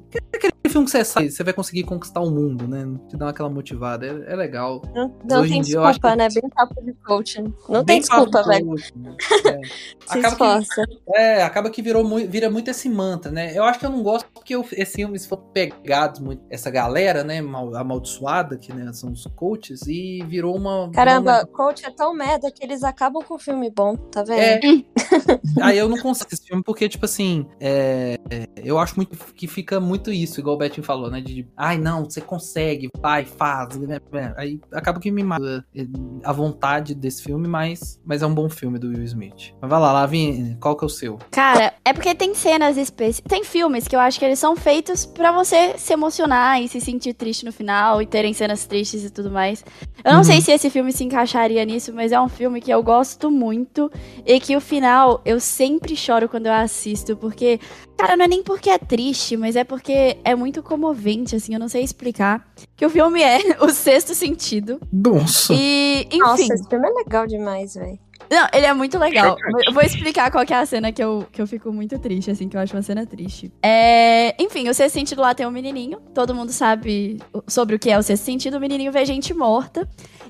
é filme que você sabe, você vai conseguir conquistar o mundo, né? Te dá aquela motivada, é, é legal. Não, não tem em dia eu desculpa, que- né? Bem papo de coaching. Não Bem tem desculpa, velho. né? É. Se Acaba que, esforça. é, acaba que virou vira muito esse mantra, né? Eu acho que eu não gosto porque o- esses filmes foram pegados muito, essa galera, né, mal- amaldiçoada, que né, são os coaches, e virou uma... Caramba, uma- coach é tão merda que eles acabam com o filme bom, tá vendo? É. Aí eu não consigo esse filme porque, tipo assim, é, é, eu acho muito que fica muito isso, igual o Betinho falou, né? De, ai, não, você consegue, vai, faz. né, né. Aí acaba que me mata é, a vontade desse filme, mas, mas é um bom filme do Will Smith. Mas vai lá, Lavin, qual que é o seu? Cara, é porque tem cenas específicas. Tem filmes que eu acho que eles são feitos pra você se emocionar e se sentir triste no final e terem cenas tristes e tudo mais. Eu não Uhum. sei se esse filme se encaixaria nisso, mas é um filme que eu gosto muito e que o final eu sempre choro quando eu assisto, porque, cara, não é nem porque é triste, mas é porque é muito comovente, assim, eu não sei explicar. Que o filme é O Sexto Sentido. Nossa. E, enfim. Nossa, esse filme é legal demais, velho. Não, ele é muito legal. Chocante. Eu vou explicar qual que é a cena que eu, que eu fico muito triste, assim, que eu acho uma cena triste. É, enfim, o sexto sentido lá tem um menininho. Todo mundo sabe sobre o que é o sexto sentido. O menininho vê gente morta.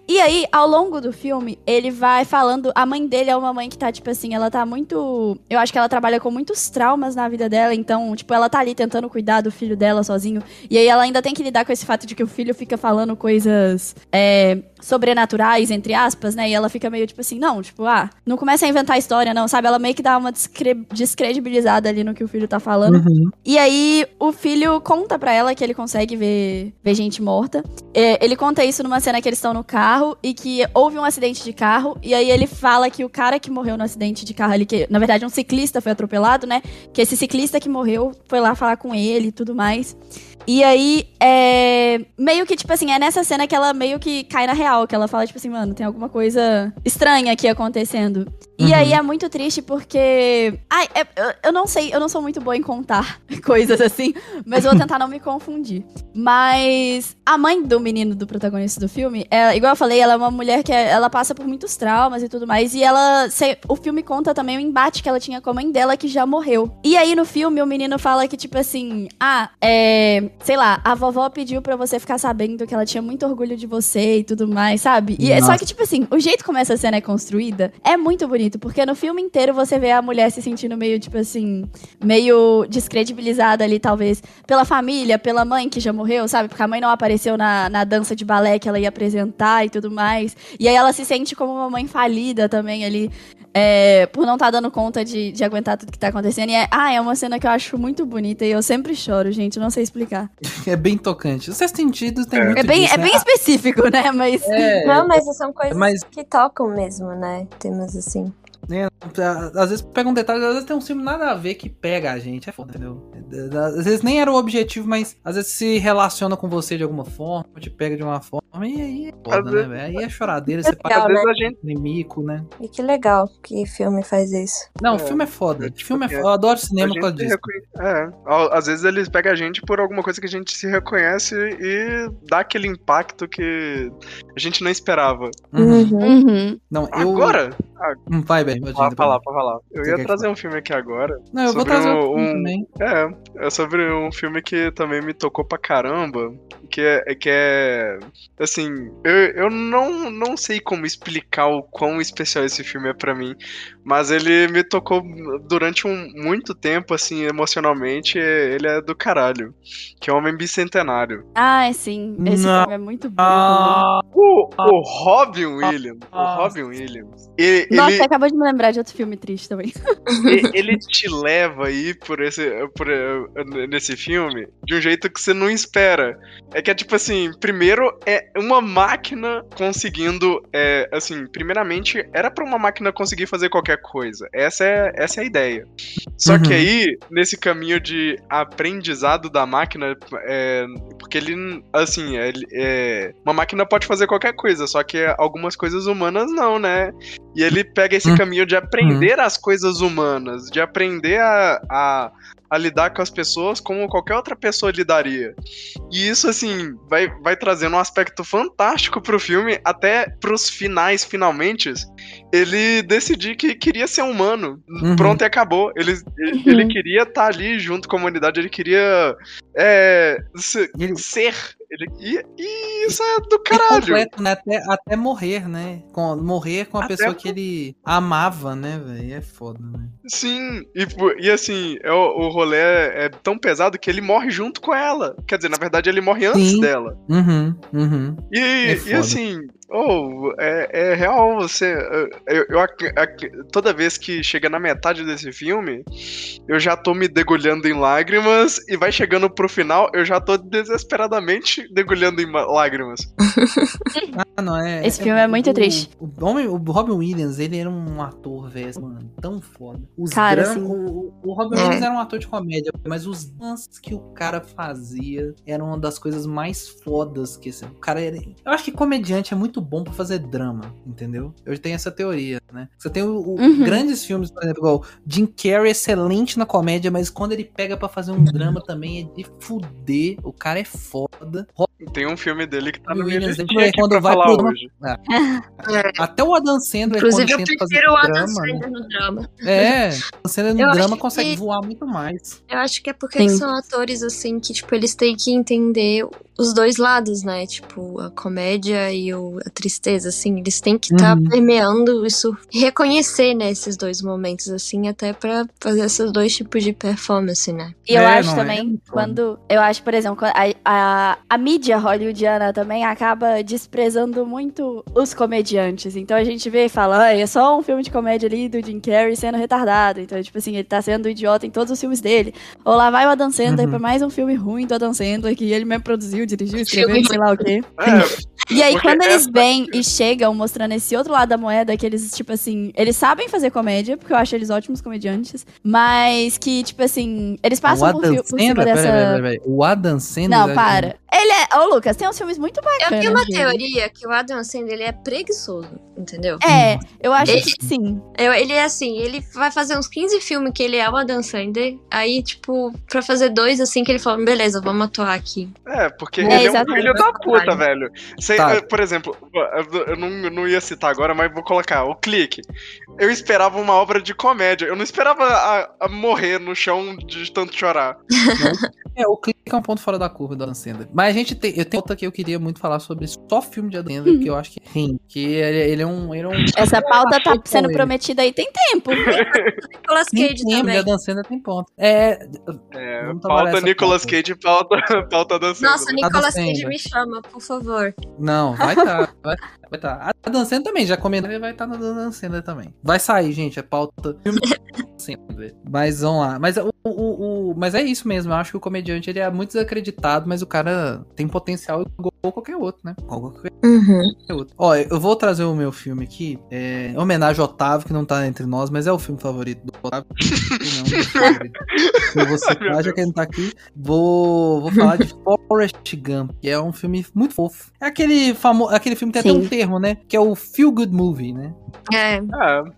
E aí, ao longo do filme, ele vai falando. A mãe dele é uma mãe que tá, tipo assim, ela tá muito. Eu acho que ela trabalha com muitos traumas na vida dela. Então, tipo, ela tá ali tentando cuidar do filho dela sozinho. E aí ela ainda tem que lidar com esse fato de que o filho fica falando coisas. é, sobrenaturais, entre aspas, né? E ela fica meio tipo assim, não, tipo, ah, não começa a inventar história, não, sabe? Ela meio que dá uma descre- descredibilizada ali no que o filho tá falando. Uhum. E aí o filho conta pra ela que ele consegue ver, ver gente morta. É, ele conta isso numa cena que eles estão no carro e que houve um acidente de carro. E aí ele fala que o cara que morreu no acidente de carro ali, que na verdade um ciclista foi atropelado, né? Que esse ciclista que morreu foi lá falar com ele e tudo mais. E aí, é. Meio que, tipo assim, é nessa cena que ela meio que cai na real, que ela fala, tipo assim, mano, tem alguma coisa estranha aqui acontecendo. E Uhum. aí é muito triste porque. Ai, é- eu, eu não sei, eu não sou muito boa em contar coisas assim, mas vou tentar não me confundir. Mas a mãe do menino do protagonista do filme, é, igual eu falei, ela é uma mulher que é- ela passa por muitos traumas e tudo mais. E ela. se- o filme conta também o embate que ela tinha com a mãe dela, que já morreu. E aí no filme o menino fala que, tipo assim, ah, é. Sei lá, a vovó pediu pra você ficar sabendo que ela tinha muito orgulho de você e tudo mais, sabe? E é só Nossa. que, tipo assim, o jeito como essa cena é construída é muito bonito, porque no filme inteiro você vê a mulher se sentindo meio, tipo assim, meio descredibilizada ali, talvez, pela família, pela mãe que já morreu, sabe? Porque a mãe não apareceu na, na dança de balé que ela ia apresentar e tudo mais. E aí ela se sente como uma mãe falida também ali. É, por não estar dando conta de, de aguentar tudo que tá acontecendo. E é, ah, é uma cena que eu acho muito bonita e eu sempre choro, gente. Não sei explicar. É bem tocante. O sexto sentido tem É. muito É bem, disso, é né? bem específico, né? Mas. É, Não, mas são coisas mas- que tocam mesmo, né? Temas assim. Às vezes pega um detalhe, às vezes tem um filme nada a ver que pega a gente. É foda, entendeu? Às vezes nem era o objetivo, mas às vezes se relaciona com você de alguma forma, te pega de uma forma, e aí é foda, Às né, vezes- velho? Aí é choradeira, você Legal, paga Às vezes a gente. inimigo, né? E que legal que filme faz isso. Não, É, o filme é foda. é filme é foda. Eu adoro cinema por disso. reconhe- É, às vezes eles pegam a gente por alguma coisa que a gente se reconhece e dá aquele impacto que a gente não esperava. Uhum. Uhum. Não, eu. Agora, Hum, Vai, bem. pra falar, pra falar. Eu ia trazer um filme aqui agora. Não, eu vou trazer um- um- também. É, é sobre um filme que também me tocou pra caramba. Que é. Que é assim, eu, eu não, não sei como explicar o quão especial esse filme é pra mim. Mas ele me tocou durante um, muito tempo, assim, emocionalmente. Ele é do caralho. Que é Homem Bicentenário. Ah, sim. Esse Não. filme é muito bom. Ah, O, o Robin Williams. O Robin Williams. Ele. Nossa, ele- acabou de me lembrar de outro filme triste também. Ele te leva aí por esse por, nesse filme de um jeito que você não espera. É que é tipo assim, primeiro é uma máquina conseguindo, é, assim, primeiramente era pra uma máquina conseguir fazer qualquer coisa. Essa é essa é a ideia. Só que Uhum. aí nesse caminho de aprendizado da máquina, é, porque ele, assim, é, ele- é, uma máquina pode fazer qualquer coisa, só que algumas coisas humanas não, né? E ele pega esse Hum. caminho de aprender as coisas humanas, de aprender a, a, a lidar com as pessoas como qualquer outra pessoa lidaria. E isso, assim, vai, vai trazendo um aspecto fantástico pro filme, até pros finais, finalmente, ele decidir que queria ser humano. Uhum. Pronto, e acabou. Ele, ele, Uhum. ele queria estar ali junto com a humanidade, ele queria é, se- Ele- ser. Ele, e, e isso é do caralho. completo, né? Até, até morrer, né? Com, morrer com a Até pessoa que ele amava, né, velho? É foda, né? Sim, e, e assim, é o, o rolê é, é tão pesado que ele morre junto com ela. Quer dizer, na verdade, ele morre antes Sim. dela. Uhum, uhum. E, É e assim, oh, é, é real você. Eu, eu ac- toda vez que chega na metade desse filme, eu já tô me degulhando em lágrimas, e vai chegando pro final, eu já tô desesperadamente degulhando em ma- lágrimas. Ah, não, é. Esse filme é muito o- triste. O, homem, o Robin Williams, ele era um ator, velho, mano, tão foda. Os Cara, assim- o, o Robin É. Williams era um ator de comédia, mas os dances que o cara fazia eram uma das coisas mais fodas que esse. O cara era. Eu acho que comediante é muito bom pra fazer drama, entendeu? Eu tenho essa teoria, né? Você tem o, o- Uhum. grandes filmes, por exemplo, igual Jim Carrey, excelente na comédia, mas quando ele pega pra fazer um drama também é de fuder. O cara é foda. Tem um filme dele que tá no Williams, aqui quando vai falar pro- hoje. Até o Adam Sandler, Inclusive, quando eu tenta fazer prefiro o Adam né? Sandler no drama. É, você no Eu drama que- consegue voar muito mais. Eu acho que é porque Sim. são atores, assim, que, tipo, eles têm que entender os dois lados, né? Tipo, a comédia e o- a tristeza, assim. Eles têm que estar Uhum. permeando isso e reconhecer, né, esses dois momentos, assim, até pra fazer esses dois tipos de performance, né? E eu É, acho é também, foda. quando. Eu acho, por exemplo, a, a, a mídia hollywoodiana também acaba desprezando muito os comediantes. Então a gente vê e fala, ah, é só um filme de comédia ali do Jim Carrey sendo retardado. Então, tipo assim, ele tá sendo idiota em todos os filmes dele. Ou lá vai o Adam Sandler Uhum. pra mais um filme ruim do Adam Sandler, que ele mesmo produziu, dirigiu, escreveu, sei lá o quê. É, E aí, Porque quando eles vêm e chegam mostrando esse outro lado da moeda, que eles, tipo assim, eles sabem fazer comédia, porque eu acho eles ótimos comediantes, mas que, tipo assim, eles passam por, Adam fi- por cima Sandler, dessa. peraí, peraí, peraí. O Adam Sandler. Não, para. Ele é. Ô, Lucas, tem uns filmes muito Eu bacanas. tenho uma teoria que o Adam Sandler, ele é preguiçoso, entendeu? É, eu acho Ele- que sim. Eu- ele é assim, ele vai fazer uns 15 filmes que ele é o Adam Sandler, aí, tipo, pra fazer dois, assim, que ele fala, beleza, vamos atuar aqui. É, porque É, ele é um filho da puta, velho. Sei, Tá. Por exemplo, eu- não, eu não ia citar agora, mas vou colocar o clique. Eu esperava uma obra de comédia. Eu não esperava a, a morrer no chão de tanto chorar. É, o clique é um ponto fora da curva do Adam Sandler. Mas a gente tem. Eu tenho outra que eu queria muito falar sobre só filme de Adam Sandler, porque eu acho que sim. Que ele, ele é um. Ele é um Essa pauta tá sendo ele. prometida aí tem tempo. Nicolas Tem Cage tempo, de também. Adam Sandler tem ponto. É. É, trabalhar pauta Nicolas pauta. Cage, pauta, pauta dançando. Nossa, Nicolas. Cage me chama, por favor. Não, vai tá. vai, vai tá. A Dan Sandler também, já comentou, ele vai estar tá na Dan Sandler também. Vai sair, gente, é pauta. Mas vamos lá. Mas, o, o, o- mas é isso mesmo, eu acho que o comediante ele é muito desacreditado, mas o cara tem potencial igual qualquer outro, né? Ou qualquer Uhum. outro. Ó, eu vou trazer o meu filme aqui. É em homenagem ao Otávio, que não tá entre nós, mas é o filme favorito do Otávio. não, meu favorito. Eu vou citar, já que ele não tá aqui. Vou, vou falar de Forrest Gump, que é um filme muito fofo. É aquele, famo... aquele filme que tem até Sim. um termo, né? Que é o Feel Good Movie, né? É, É,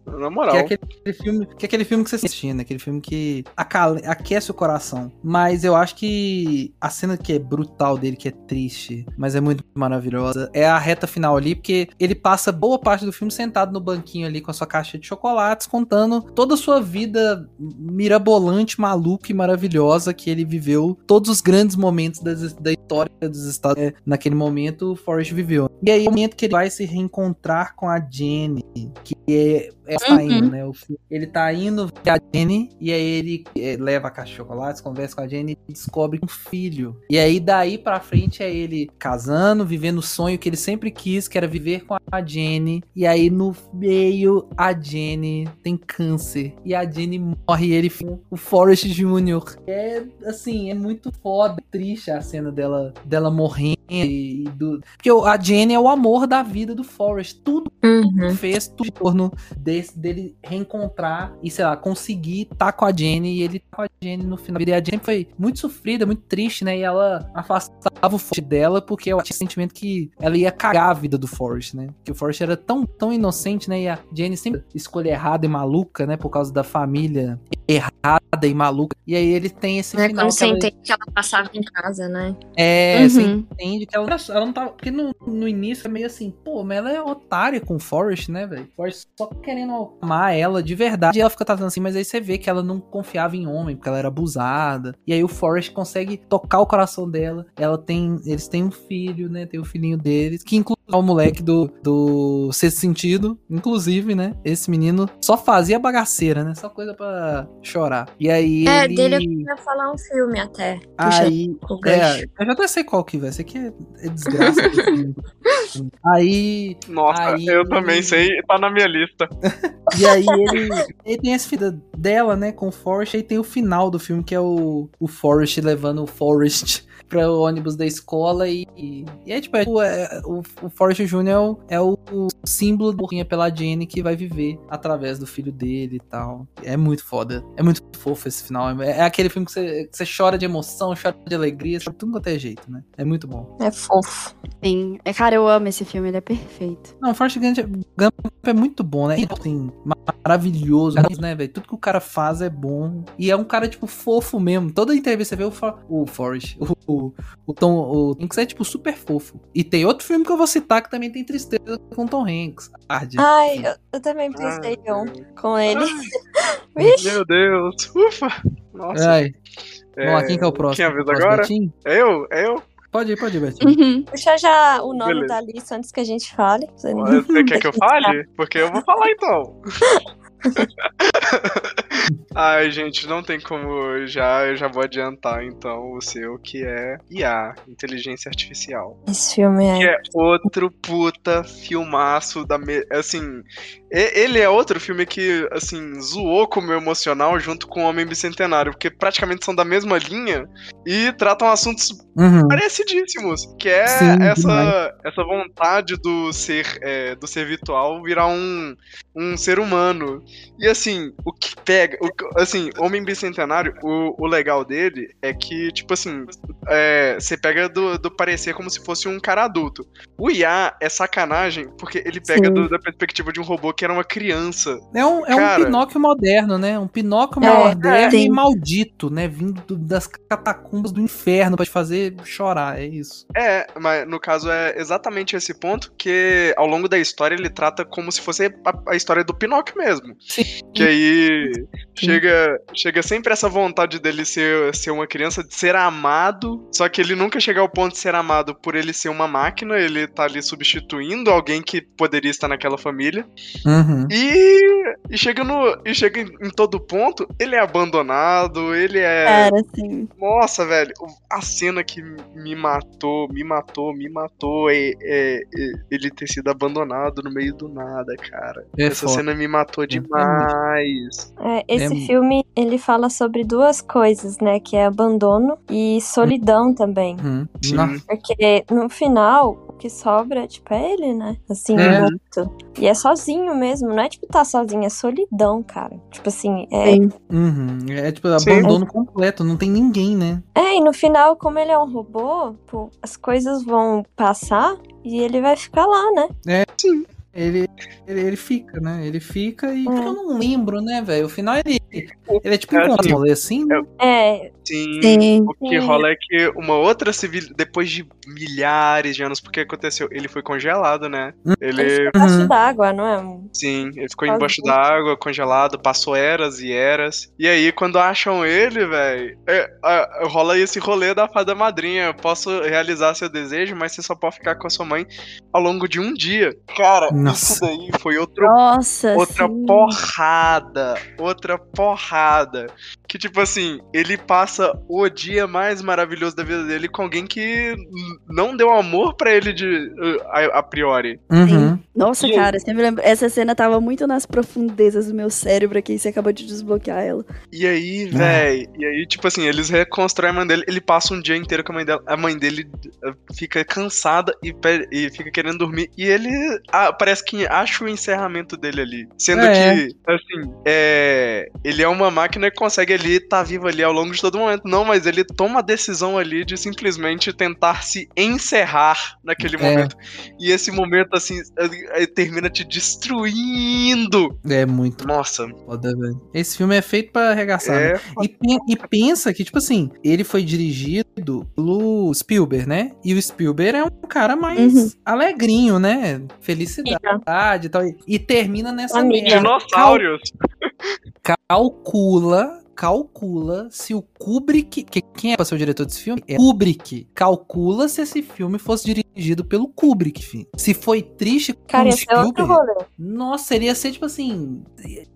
na moral. Que é aquele filme que é aquele filme que você assiste, né? Aquele filme que acale- aquece o coração. Mas eu acho que a cena que é brutal dele, que é triste, mas é muito maravilhosa, é a reta final ali, porque ele passa boa parte do filme sentado no banquinho ali com a sua caixa de chocolates, contando toda a sua vida mirabolante, maluca e maravilhosa que ele viveu, todos os grandes momentos das- da história dos Estados Unidos. Naquele momento, o Forrest viveu. E aí, o momento que ele vai se reencontrar com a Jenny, que é, é saindo, né? O fi- ele tá indo ver a Jenny e aí ele é, leva a caixa de chocolates, conversa com a Jenny e descobre um filho. E aí daí pra frente é ele casando, vivendo o sonho que ele sempre quis, que era viver com a Jenny. E aí no meio a Jenny tem câncer e a Jenny morre e ele fica o Forrest Jr. É assim, é muito foda, triste a cena dela dela morrendo e do porque a Jenny é o amor da vida do Forrest. Tudo uhum. fez tudo em torno desse, dele reencontrar e, sei lá, conseguir estar com a Jenny e ele tá com a Jenny no final. E a Jenny foi muito sofrida, muito triste, né? E ela afastava o Forrest dela porque eu tinha o sentimento que ela ia cagar a vida do Forrest, né? Que o Forrest era tão, tão inocente, né? E a Jenny sempre escolha errada e maluca, né? Por causa da família errada e maluca. E aí ele tem esse É final quando que você ela- entende que ela passava em casa, né? é, Uhum. você entende que ela, ela não tava. Porque no, no início é meio assim, pô, mas ela é otária com o Forrest, né, velho? Forrest só querendo amar ela de verdade. E ela fica tratando assim, mas aí você vê que ela não confiava em homem, porque ela era abusada. E aí o Forrest consegue tocar o coração dela. Ela tem. Eles têm um filho, né? Tem o filhinho deles, que inclui o moleque do, do Sexto Sentido, inclusive, né? Esse menino só fazia bagaceira, né? Só coisa pra chorar. E aí. É, ele... dele eu queria falar um filme até. Puxa, Aí, o gancho. é, eu já até sei qual que vai. Esse aqui é, é desgraça. aí, Nossa, Aí- eu também sei, tá na minha lista. e aí ele, ele tem essa vida dela, né, com o Forrest, aí tem o final do filme, que é o, o Forrest levando o Forrest para o ônibus da escola e, e, e é tipo, é, o- é, o, o Forrest Jr. é o, é o, símbolo do Rinha pela Jenny que vai viver através do filho dele e tal. É muito foda. É muito fofo esse final. É, é aquele filme que você, que você chora de emoção, chora de alegria, chora de tudo quanto é jeito, né? É muito bom. É fofo. Sim. É, Cara, eu amo esse filme, ele é perfeito. Não, o Forrest Gump Gump é muito bom, né? Assim, maravilhoso, né, velho? Tudo que o cara faz é bom. E é um cara, tipo, fofo mesmo. Toda entrevista você vê o, For o Forrest, o, o, o Tom, o Hanks é, tipo, super fofo. E tem outro filme que eu vou citar que também tem tristeza com Tom Hanks. Hard. Ai, eu, eu também pensei Ah, um com ele. Ai. Meu Deus. Ufa. Nossa. Ai. Vamos lá, quem que é o próximo? Quem avisa Próximo, agora? Betinho? É eu? É eu? Pode ir, pode ir, Betinho. Uhum. Puxa já o nome Beleza. da lista antes que a gente fale. Você não- Você quer que eu fale? Porque eu vou falar então. Ai, gente, não tem como já, eu já vou adiantar então o seu que é IA, inteligência artificial. Esse filme Que é. é outro puta filmaço da me... assim, ele é outro filme que assim zoou com o meu emocional junto com o Homem Bicentenário, porque praticamente são da mesma linha e tratam assuntos Uhum. parecidíssimos, que é Sim, demais. essa, essa vontade do ser é, do ser virtual virar um, um ser humano. E assim, o que pega, o assim, Homem Bicentenário, o, o legal dele é que, tipo assim, é, você pega do, do parecer como se fosse um cara adulto. O IA é sacanagem, porque ele pega do- da perspectiva de um robô que era uma criança. É um, é Cara. um Pinóquio moderno, né? Um Pinóquio É, moderno e sim. maldito, né? Vindo do- das catacumbas do inferno pra te fazer chorar, é isso. É, mas no caso é exatamente esse ponto que ao longo da história ele trata como se fosse a, a história do Pinóquio mesmo. Sim. Que aí chega, chega sempre essa vontade dele ser, ser uma criança, de ser amado, só que ele nunca chega ao ponto de ser amado por ele ser uma máquina, ele tá ali substituindo alguém que poderia estar naquela família. Uhum. E, e chega no. E chega em, em todo ponto, ele é abandonado, ele é. Cara, assim. Nossa, velho, a cena que me matou, me matou, me matou é, é- é ele ter sido abandonado no meio do nada, cara. É Essa foda. cena me matou demais. É, esse É- filme, ele fala sobre duas coisas, né? Que é abandono e solidão também. Uhum. Sim. Nossa, Porque no final, que sobra, tipo, é ele, né? Assim, É. muito. E é sozinho mesmo, não é tipo tá sozinho, é solidão, cara. Tipo assim, é. Sim. Uhum. É tipo Sim. abandono completo, não tem ninguém, né? É, e no final, como ele é um robô, pô, as coisas vão passar e ele vai ficar lá, né? Ele, ele, ele fica, né? Ele fica e. É. Eu não lembro, né, velho? O final ele. Ele é tipo É, um assim, rolê assim, né? É, Sim. Sim. O que Sim. rola é que uma outra civil. Depois de milhares de anos, porque aconteceu? Ele foi congelado, né? ele Ele. fica embaixo Uhum. d'água, não é? Sim, ele ficou Sozinho. embaixo d'água, congelado, passou eras e eras. E aí, quando acham ele, velho, rola esse rolê da fada madrinha. Eu posso realizar seu desejo, mas você só pode ficar com a sua mãe ao longo de um dia. Cara, Nossa. isso daí foi outro Nossa, outra sim. porrada, outra porrada. Que tipo assim, ele passa o dia mais maravilhoso da vida dele com alguém que não deu amor pra ele de uh, a, a priori. Uhum. Nossa, E cara, você me lembra... essa cena tava muito nas profundezas do meu cérebro aqui, você acabou de desbloquear ela. E aí, Ah. véi, e aí tipo assim, eles reconstroem a mãe dele, ele passa um dia inteiro com a mãe dela, a mãe dele uh, fica cansada e, e fica querendo dormir e ele ah, parece que acha o encerramento dele ali, sendo É. que assim, é, ele é uma máquina que consegue ali estar vivo ali ao longo de todo momento. Não, mas ele toma a decisão ali de simplesmente tentar se encerrar naquele É. momento. E esse momento assim termina te destruindo. É muito Nossa, foda, velho. Esse filme é feito pra arregaçar. né? é E, pen- e pensa que, tipo assim, ele foi dirigido pelo Spielberg, né? E o Spielberg é um cara mais Uhum. alegrinho, né? Felicidade e tal. E, e termina nessa merda. dinossauros. Calcula, calcula se o Kubrick. Que, quem é pra ser o diretor desse filme? É Kubrick. Calcula se esse filme fosse dirigido pelo Kubrick, filho. Se foi triste com Cara, o é outro Spielberg. rolê. Nossa, iria ser tipo assim.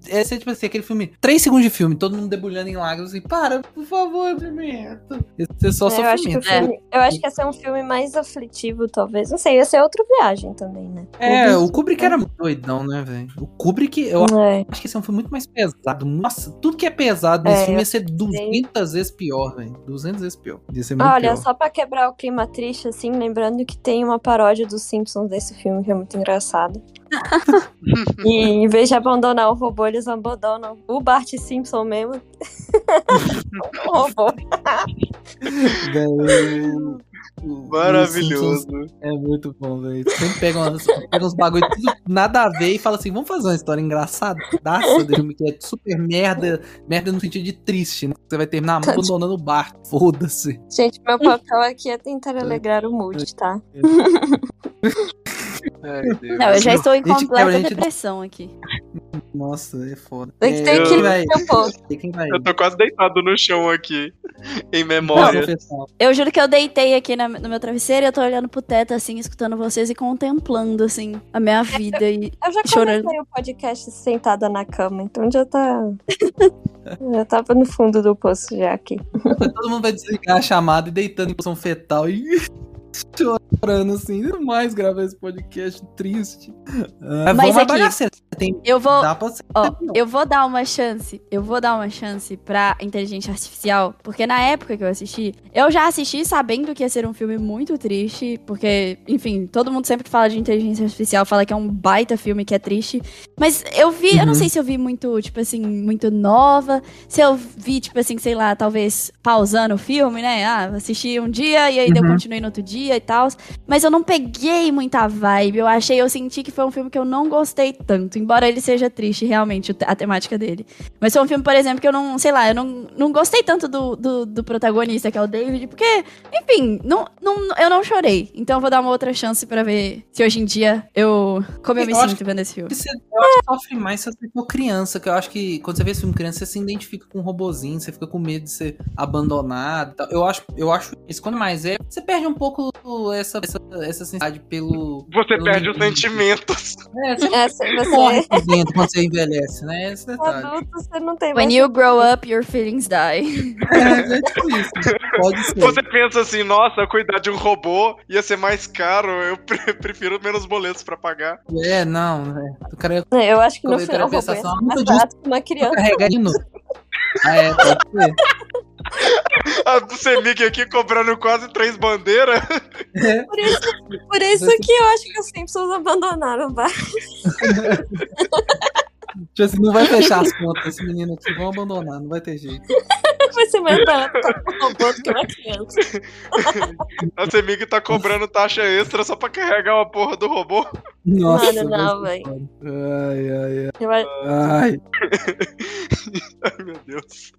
Ia ser tipo assim, aquele filme. Três segundos de filme, todo mundo debulhando em lágrimas assim, para, por favor, pimenta. Ia ser só É, eu, acho sofrimento. filme, eu acho que ia ser um filme mais aflitivo, talvez. Não sei, ia ser outra viagem também, né? É, o Kubrick era muito doidão, né, velho? O Kubrick, eu É. acho que esse é um filme muito mais pesado. Nossa, tudo que é pesado nesse É, filme ia ser 200 vezes pior, velho. 200 vezes pior. Olha, pior. só pra quebrar o clima triste, assim, lembrando que tem uma paródia dos Simpsons desse filme, que é muito engraçado. E em vez de abandonar o robô, eles abandonam o Bart Simpson mesmo. o robô. Maravilhoso. É muito bom, velho. Sempre pega, umas, pega uns bagulho tudo nada a ver e fala assim: vamos fazer uma história engraçada do filme que é super merda, merda no sentido de triste, né? Você vai terminar abandonando o bar. Foda-se. Gente, meu papel aqui é tentar alegrar o mood, tá? Ai, Deus. Não, eu já estou em completa gente- depressão aqui. Nossa, é foda. Tem que ter eu- que vai. um pouco. Eu tô quase deitado no chão aqui, em Não, memória. pessoal. Eu juro que eu deitei aqui na- no meu travesseiro e eu tô olhando pro teto, assim, escutando vocês e contemplando, assim, a minha vida. E... Eu já Chorando. comecei o podcast sentada na cama, então já tá. já tava no fundo do poço já aqui. Todo mundo vai desligar a chamada e deitando em posição fetal e chorando assim. Não mais gravar esse podcast triste. Ah, Mas aqui- bagaceira. Tem, Eu vou. Ó, eu vou dar uma chance, eu vou dar uma chance pra inteligência artificial, porque na época que eu assisti, eu já assisti sabendo que ia ser um filme muito triste, porque, enfim, todo mundo sempre que fala de inteligência artificial fala que é um baita filme que é triste, mas eu vi, eu não Uhum. sei se eu vi muito, tipo assim, muito nova, se eu vi, tipo assim, sei lá, talvez pausando o filme, né, ah, assisti um dia e aí eu Uhum. continuei no outro dia e tal, mas eu não peguei muita vibe, eu achei, eu senti que foi um filme que eu não gostei tanto, embora ele seja triste, realmente, a temática dele. Mas foi um filme, por exemplo, que eu não, sei lá, eu não, não gostei tanto do, do, do protagonista, que é o David, porque, enfim, não, não, eu não chorei. Então eu vou dar uma outra chance pra ver se hoje em dia eu. como eu me Eu acho sinto vendo esse filme. Você, eu acho que sofre mais se você for criança, que eu acho que quando você vê esse filme criança, você se identifica com um robozinho, você fica com medo de ser abandonado. Eu acho, eu acho isso quando mais é, você perde um pouco essa, essa, essa sensibilidade pelo. Você pelo perde os sentimentos. É, você É, morre você dentro quando você envelhece, né? Esse é detalhe. adulto, você não tem When mais. you grow up, your feelings die. É, é tipo isso. Pode ser. Você pensa assim, nossa, cuidar de um robô ia ser mais caro, eu pre- prefiro menos boletos pra pagar. É, não, né? O cara ia É, Eu acho que no eu final o robô ia ser mais muito barato que uma criança. carregar hino. Ah, é, pode ser. A Semic aqui cobrando quase três bandeiras. É. Por isso, por isso que eu acho que os Simpsons abandonaram, vai. Tipo assim, não vai fechar as contas. Esse menino aqui vão abandonar, não vai ter jeito. Vai ser mais barato pra um robô do que uma criança. A Semic tá cobrando taxa extra só pra carregar uma porra do robô. Nossa, Mano, não, vai foda. Ai, ai, ai. Ai. Ai, meu Deus.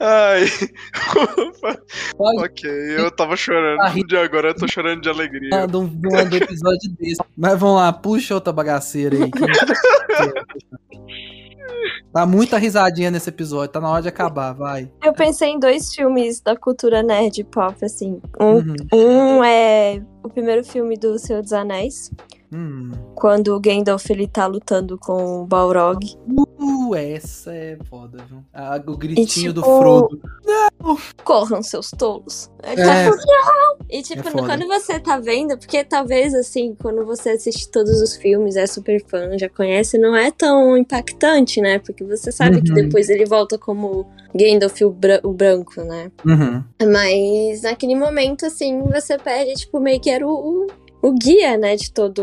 Ai. Pode ok, eu tava chorando de agora, eu tô chorando de alegria. falar de um, um do episódio desse. Mas vamos lá, puxa outra bagaceira aí. que- Tá muita risadinha nesse episódio, tá na hora de acabar, vai. Eu pensei em dois filmes da cultura nerd pop, assim. Um, Uhum. um é o primeiro filme do Senhor dos Anéis, Hum. quando o Gandalf ele tá lutando com o Balrog. Uh, essa é foda, viu? Ah, o gritinho do tipo, Frodo. Corram, seus tolos. É. Com- não! E tipo, É quando você tá vendo, porque talvez assim, quando você assiste todos os filmes, é super fã, já conhece, não é tão impactante, né? Porque você sabe que Uhum. depois ele volta como Gandalf o, bra- o branco, né? Uhum. Mas naquele momento, assim, você perde, tipo, meio que era o, o, o guia, né, de toda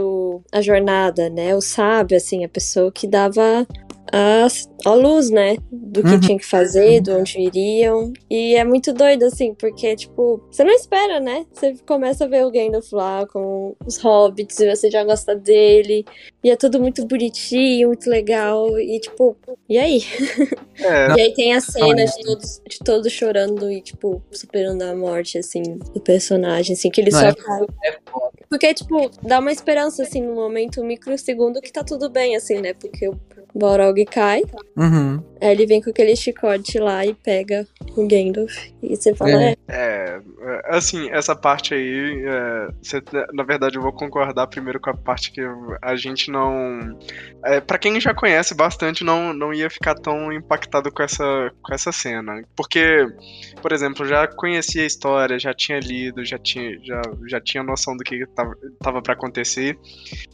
a jornada, né? O sábio, assim, a pessoa que dava a, a luz, né? Do que Uhum. tinha que fazer, de onde iriam. E é muito doido, assim, porque, tipo, você não espera, né? Você começa a ver o Gandalf lá com os hobbits e você já gosta dele. E é tudo muito bonitinho, muito legal. E, tipo, e aí? É, E aí tem a cena de todos, de todos chorando e, tipo, superando a morte, assim, do personagem, assim, que ele Não, só é- cai. é. Porque, tipo, dá uma esperança, assim, no momento, um microsegundo que tá tudo bem, assim, né? Porque o Balrog cai, Uhum. aí ele vem com aquele chicote lá e pega o Gandalf. E você fala, É. é, É, assim, essa parte aí, é, você- na verdade eu vou concordar primeiro com a parte que a gente não. É, para quem já conhece bastante, não, não ia ficar tão impactado com essa, com essa cena. Porque, por exemplo, já conhecia a história, já tinha lido, já tinha, já, já tinha noção do que tava, tava para acontecer.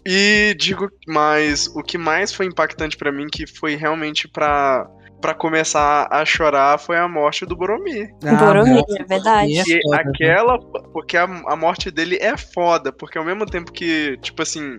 E digo mais, o que mais foi impactante pra mim, que foi realmente pra. Pra começar a chorar foi a morte do Boromir. Boromir, nossa, é verdade. e é Porque foda, viu? aquela. Porque a, a morte dele é foda. Porque ao mesmo tempo que, tipo assim,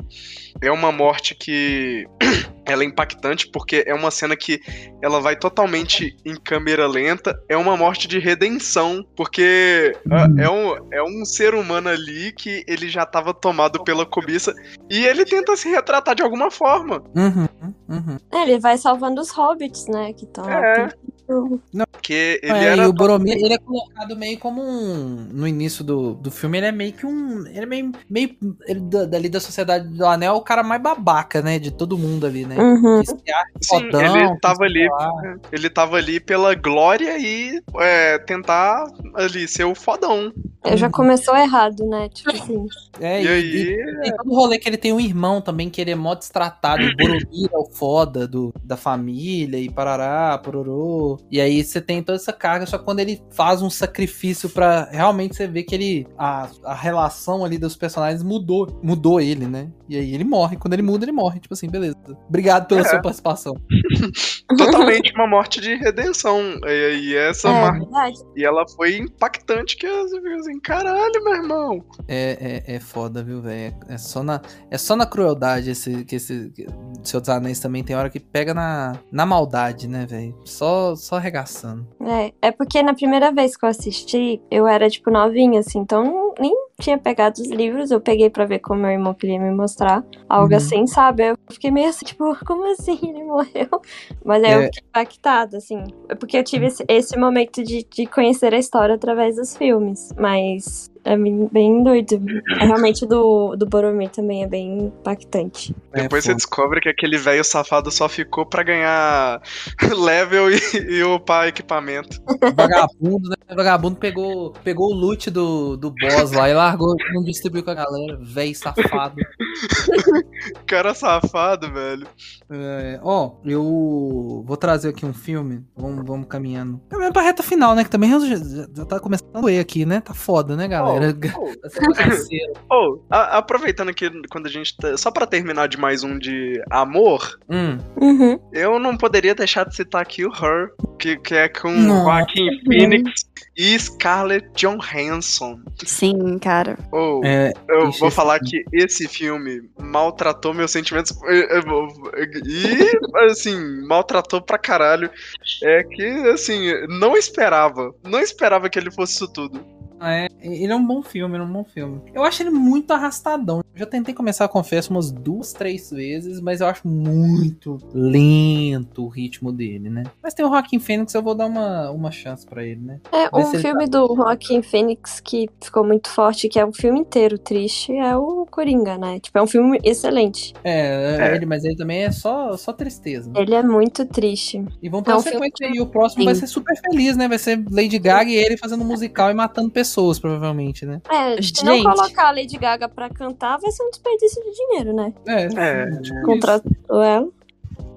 é uma morte que. ela é impactante, porque é uma cena que ela vai totalmente em câmera lenta. É uma morte de redenção. Porque ah, Uhum. é, um, é um ser humano ali que ele já tava tomado pela cobiça. E ele tenta se retratar de alguma forma. Uhum. Uhum. É, ele vai salvando os hobbits, né? Que estão É. lá. Porque ele É, era. e o Boromir, ele é colocado meio como um. No início do, do filme, ele é meio que um. Ele é meio. meio ele, da- dali da Sociedade do Anel, é o cara mais babaca, né? De todo mundo ali, né? Uhum. Sim, fodão, ele tava ali. Ele tava ali pela glória e é, tentar ali ser o fodão. É, Já começou errado, né? Tipo assim. É, E e, aí- e tem todo o rolê que ele tem um irmão também, que ele é mó destratado. O Boromir é o foda do, da família e parará, pororô. E aí você tem toda essa carga, só que quando ele faz um sacrifício pra realmente você ver que ele. A, a relação ali dos personagens mudou. Mudou ele, né? E aí ele morre. Quando ele muda, ele morre. Tipo assim, beleza. Obrigado pela É. sua participação. Totalmente uma morte de redenção. E, e essa É mar-. E ela foi impactante que eu fiquei assim, caralho, meu irmão. É, é, é foda, viu, velho? É só na, é só na crueldade esse, que esse que Senhor dos Anéis também tem hora que pega na, na maldade, né, velho? Só, só arregaçando. É, é porque na primeira vez que eu assisti, eu era, tipo, novinha, assim, então nem tinha pegado os livros, eu peguei pra ver como meu irmão queria me mostrar, algo Uhum. assim, sabe? Eu fiquei meio assim, tipo, como assim ele morreu? Mas aí É. eu fiquei impactada, assim, é porque eu tive esse, esse momento de, de conhecer a história através dos filmes, mas é bem, doido. É, realmente do, do Boromir também é bem impactante. Depois é você descobre que aquele velho safado só ficou pra ganhar level e, e upar equipamento. Vagabundo, né? O vagabundo pegou, pegou o loot do, do boss lá e largou, não distribuiu com a galera. Véi safado. Cara safado, velho. É, Ó, eu vou trazer aqui um filme. Vamos, vamos caminhando. Caminhando pra reta final, né? Que também já, já- já tá começando a doer aqui, né? Tá foda, né, galera? Oh, Parceiro. oh, a- aproveitando aqui quando a gente tá, só pra terminar de mais um de amor, Hum. Uhum. eu não poderia deixar de citar aqui o Her, que, que é com Nossa. Joaquin Phoenix e Scarlett Johansson. Sim, cara. Oh, É, eu vou esse falar filme. que esse filme maltratou meus sentimentos e assim maltratou pra caralho. É que assim não esperava, não esperava que ele fosse isso tudo. É, ele é um bom filme, ele é um bom filme. Eu acho ele muito arrastadão. Eu já tentei começar, confesso, umas duas, três vezes, mas eu acho muito lento o ritmo dele, né? Mas tem o Joaquin Phoenix, eu vou dar uma, uma chance pra ele, né? É, Vê um filme do Joaquin Phoenix que ficou muito forte, que é um filme inteiro triste, é o Coringa, né? Tipo, é um filme excelente. É, É. ele, mas ele também é só, só tristeza. Ele é muito triste. E vão ter É um filme sequência aí. O próximo vai Sim. ser super feliz, né? Vai ser Lady Gaga e ele fazendo um musical e matando pessoas, provavelmente, né? É, se não Gente. colocar a Lady Gaga pra cantar, vai ser um desperdício de dinheiro, né? É, É. tipo. Contratou ela.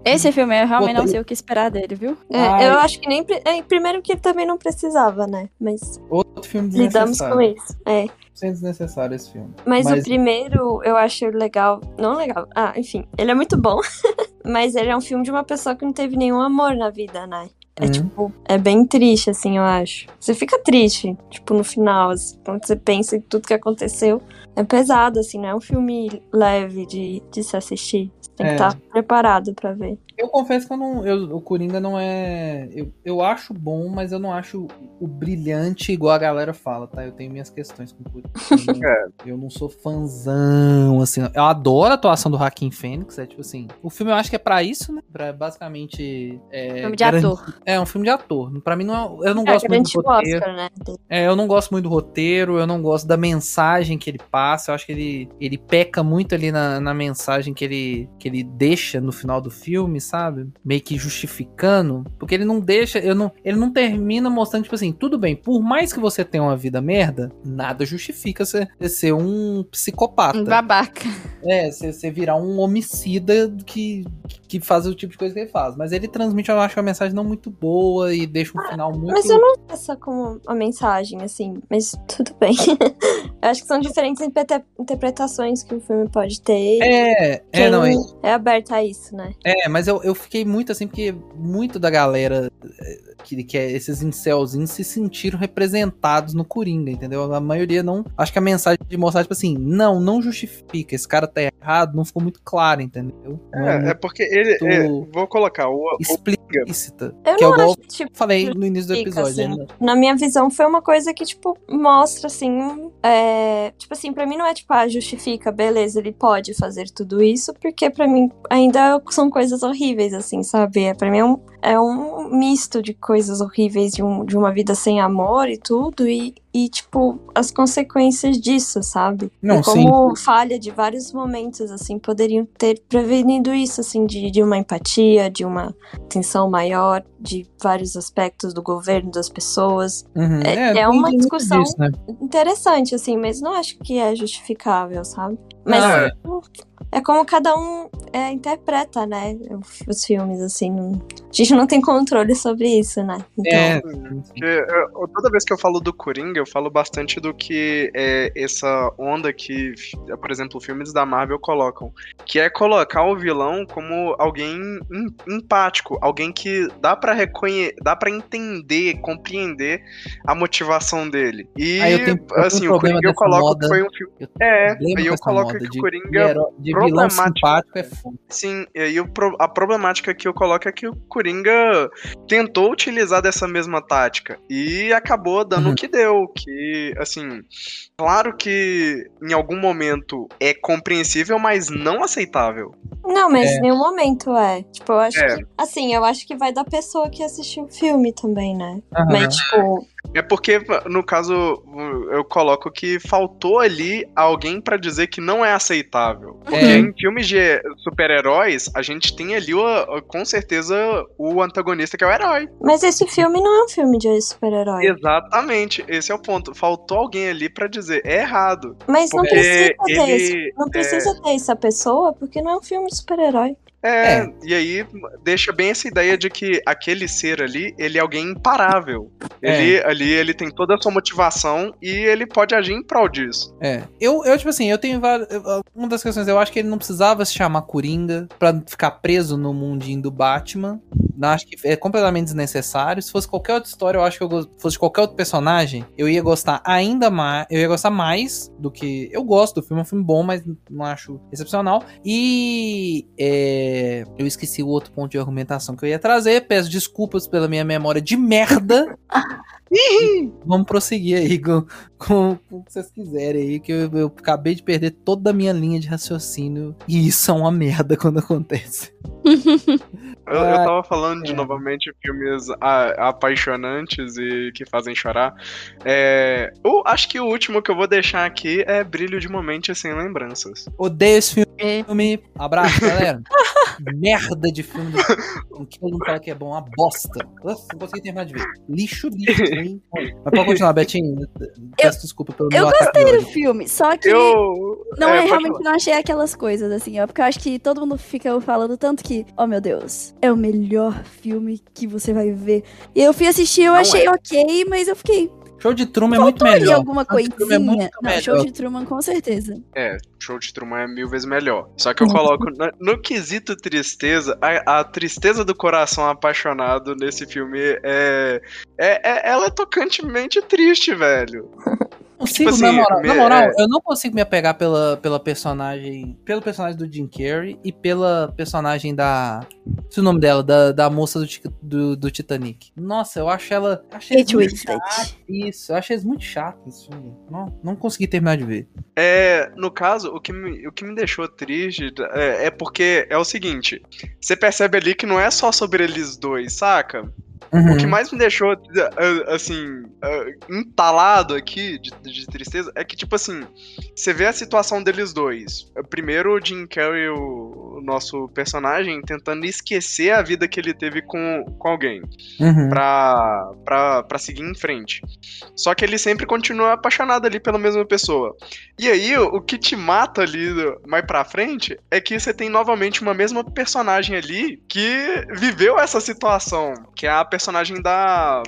Esse filme eu realmente não sei o que esperar dele, viu? É, eu acho que nem. é, primeiro que ele também não precisava, né? Mas Outro filme lidamos com desnecessário. isso. É. Sem desnecessário esse filme. Mas, Mas- o primeiro eu acho legal. Não legal. Ah, enfim. Ele é muito bom. mas ele é um filme de uma pessoa que não teve nenhum amor na vida, né? É Uhum. tipo, é bem triste, assim, eu acho. Você fica triste, tipo, no final, assim, quando você pensa em tudo que aconteceu. É pesado, assim, não é um filme leve de, de se assistir. Você tem É. que estar preparado pra ver. Eu confesso que eu não, eu- o Coringa não é. Eu, eu acho bom, mas eu não acho o brilhante igual a galera fala, tá? Eu tenho minhas questões com o Coringa. Eu não, É. eu não sou fãzão, assim. Eu adoro a atuação do Joaquim Fênix, é tipo assim. O filme eu acho que é pra isso, né? Pra basicamente. É, Filme de garantir- ator. É, um filme de ator. Pra mim, não é, eu não É, gosto muito do roteiro. Oscar, né? É, eu não gosto muito do roteiro, eu não gosto da mensagem que ele passa. Eu acho que ele, ele peca muito ali na, na mensagem que ele, que ele deixa no final do filme, sabe? Meio que justificando. Porque ele não deixa, eu não, ele não termina mostrando, tipo assim, tudo bem, por mais que você tenha uma vida merda, nada justifica você ser um psicopata. Um babaca. É, você, você virar um homicida que, que faz o tipo de coisa que ele faz. Mas ele transmite, eu acho, uma mensagem não muito boa e deixa um final muito. Mas eu não essa como uma mensagem, assim, mas tudo bem. eu acho que são diferentes interpreta- interpretações que o filme pode ter. É, é, não, é, é aberto a isso, né? É, mas eu, eu fiquei muito assim, porque muito da galera eh, que, que é esses incelzinhos se sentiram representados no Coringa, entendeu? A maioria não. Acho que a mensagem de mostrar, tipo assim, não, não justifica, esse cara tá errado, não ficou muito claro, entendeu? É, é muito porque ele. É, vou colocar o, explícita. Eu que é não igual acho que, tipo, eu falei no início do episódio, assim. né? Na minha visão, foi uma coisa que, tipo, mostra, assim. é, Tipo assim, pra mim não é tipo, ah, justifica, beleza, ele pode fazer tudo isso, porque pra mim ainda são coisas horríveis, assim, sabe? É, pra mim é um, é um misto de coisas horríveis de, um, de uma vida sem amor e tudo, e, e, tipo, as consequências disso, sabe? Não, e como falha de vários momentos, assim, poderiam ter prevenido isso, assim, de, de uma empatia, de uma atenção maior, de vários aspectos do governo, das pessoas. Uhum. É- é tem- uma discussão- disso, né? Interessante, assim, mas não acho que é justificável, sabe? Mas Não, é. é como cada um é, interpreta, né? Os filmes, assim. não- A gente não tem controle sobre isso, né? Então, É, Porque, eu- toda vez que eu falo do Coringa, eu falo bastante do que é essa onda que, por exemplo, filmes da Marvel colocam. Que é colocar o vilão como alguém em- empático, alguém que dá pra reconhecer, dá para entender, compreender a motivação dele. E, eu tenho- assim, o problema Coringa eu coloco moda. que foi um filme. Eu É, aí eu coloco que o Coringa de, de vilão simpático é foda. Sim, e aí a problemática que eu coloco é que o Coringa tentou utilizar dessa mesma tática e acabou dando Uhum. o que deu, que, assim, claro que em algum momento é compreensível, mas não aceitável. Não, mas É. em nenhum momento é. Tipo, eu acho É. que. Assim, eu acho que vai da pessoa que assistiu o filme também, né? Aham. Mas, tipo, É porque, no caso, eu coloco que faltou ali alguém pra dizer que não é aceitável. Porque É. em filmes de super-heróis, a gente tem ali, o- com certeza, o antagonista que é o herói. Mas esse filme não é um filme de super-herói. Exatamente, esse é o ponto. Faltou alguém ali pra dizer, é errado. Mas não precisa ter ele- esse, não precisa ter essa pessoa, porque não é um filme de super-herói. É, É. e aí deixa bem essa ideia de que aquele ser ali, ele é alguém imparável. Ele ali, ele tem toda a sua motivação e ele pode agir em prol disso. É. Eu, eu tipo assim, eu tenho várias. Uma das questões, eu acho que ele não precisava se chamar Coringa pra ficar preso no mundinho do Batman. Acho que é completamente desnecessário. Se fosse qualquer outra história, eu acho que eu fosse qualquer outro personagem, eu ia gostar ainda mais. Eu ia gostar mais do que. Eu gosto do filme, é um filme bom, mas não acho excepcional. E. é, eu esqueci o outro ponto de argumentação que eu ia trazer. Peço desculpas pela minha memória de merda. Vamos prosseguir aí com, com, com o que vocês quiserem aí, que eu, eu acabei de perder toda a minha linha de raciocínio. E isso é uma merda quando acontece. Eu, eu Ah, tava falando de é. novamente filmes a- apaixonantes e que fazem chorar. É, eu acho que o último que eu vou deixar aqui é Brilho de Momento Sem Lembranças. Odeio esse É. filme. Abraço, galera. merda de filme do... que todo mundo fala que é bom, uma bosta. Nossa, não consegui terminar de ver. Lixo, lixo, ruim. Mas pode continuar, Betinho. Peço desculpa pelo Eu gostei do filme, só que Eu. não é, pode realmente falar. não achei aquelas coisas assim, ó, porque eu acho que todo mundo fica falando tanto que, oh meu Deus, é o melhor filme que você vai ver. E eu fui assistir, eu Não achei é. ok, mas eu fiquei, Show de Truman é muito melhor. alguma Show de Truman é coisinha. muito não, melhor. show de Truman com certeza. É, show de Truman é mil vezes melhor. Só que eu coloco no, no quesito tristeza, a, a tristeza do coração apaixonado nesse filme é, é, é- Ela é tocantemente triste, velho. consigo, assim, na moral, me- na moral, é- eu não consigo me apegar pela, pela personagem. Pelo personagem do Jim Carrey e pela personagem da. Se o nome dela, da, da moça do, do, do Titanic. Nossa, eu acho ela. Achei Kate muito Winslet. chato Isso, eu achei eles muito chato esse filme. Não, não consegui terminar de ver. É, no caso, o que me, o que me deixou triste é, é porque é o seguinte: você percebe ali que não é só sobre eles dois, saca? Uhum. O que mais me deixou, ah, assim, ah, entalado aqui de, de tristeza é que, tipo assim, você vê a situação deles dois. Primeiro, o Jim Carrey, o, nosso personagem, tentando esquecer a vida que ele teve com, com alguém Uhum. pra, pra, pra seguir em frente. Só que ele sempre continua apaixonado ali pela mesma pessoa. E aí, o, o que te mata ali mais pra frente é que você tem novamente uma mesma personagem ali que viveu essa situação, que é a personagem da.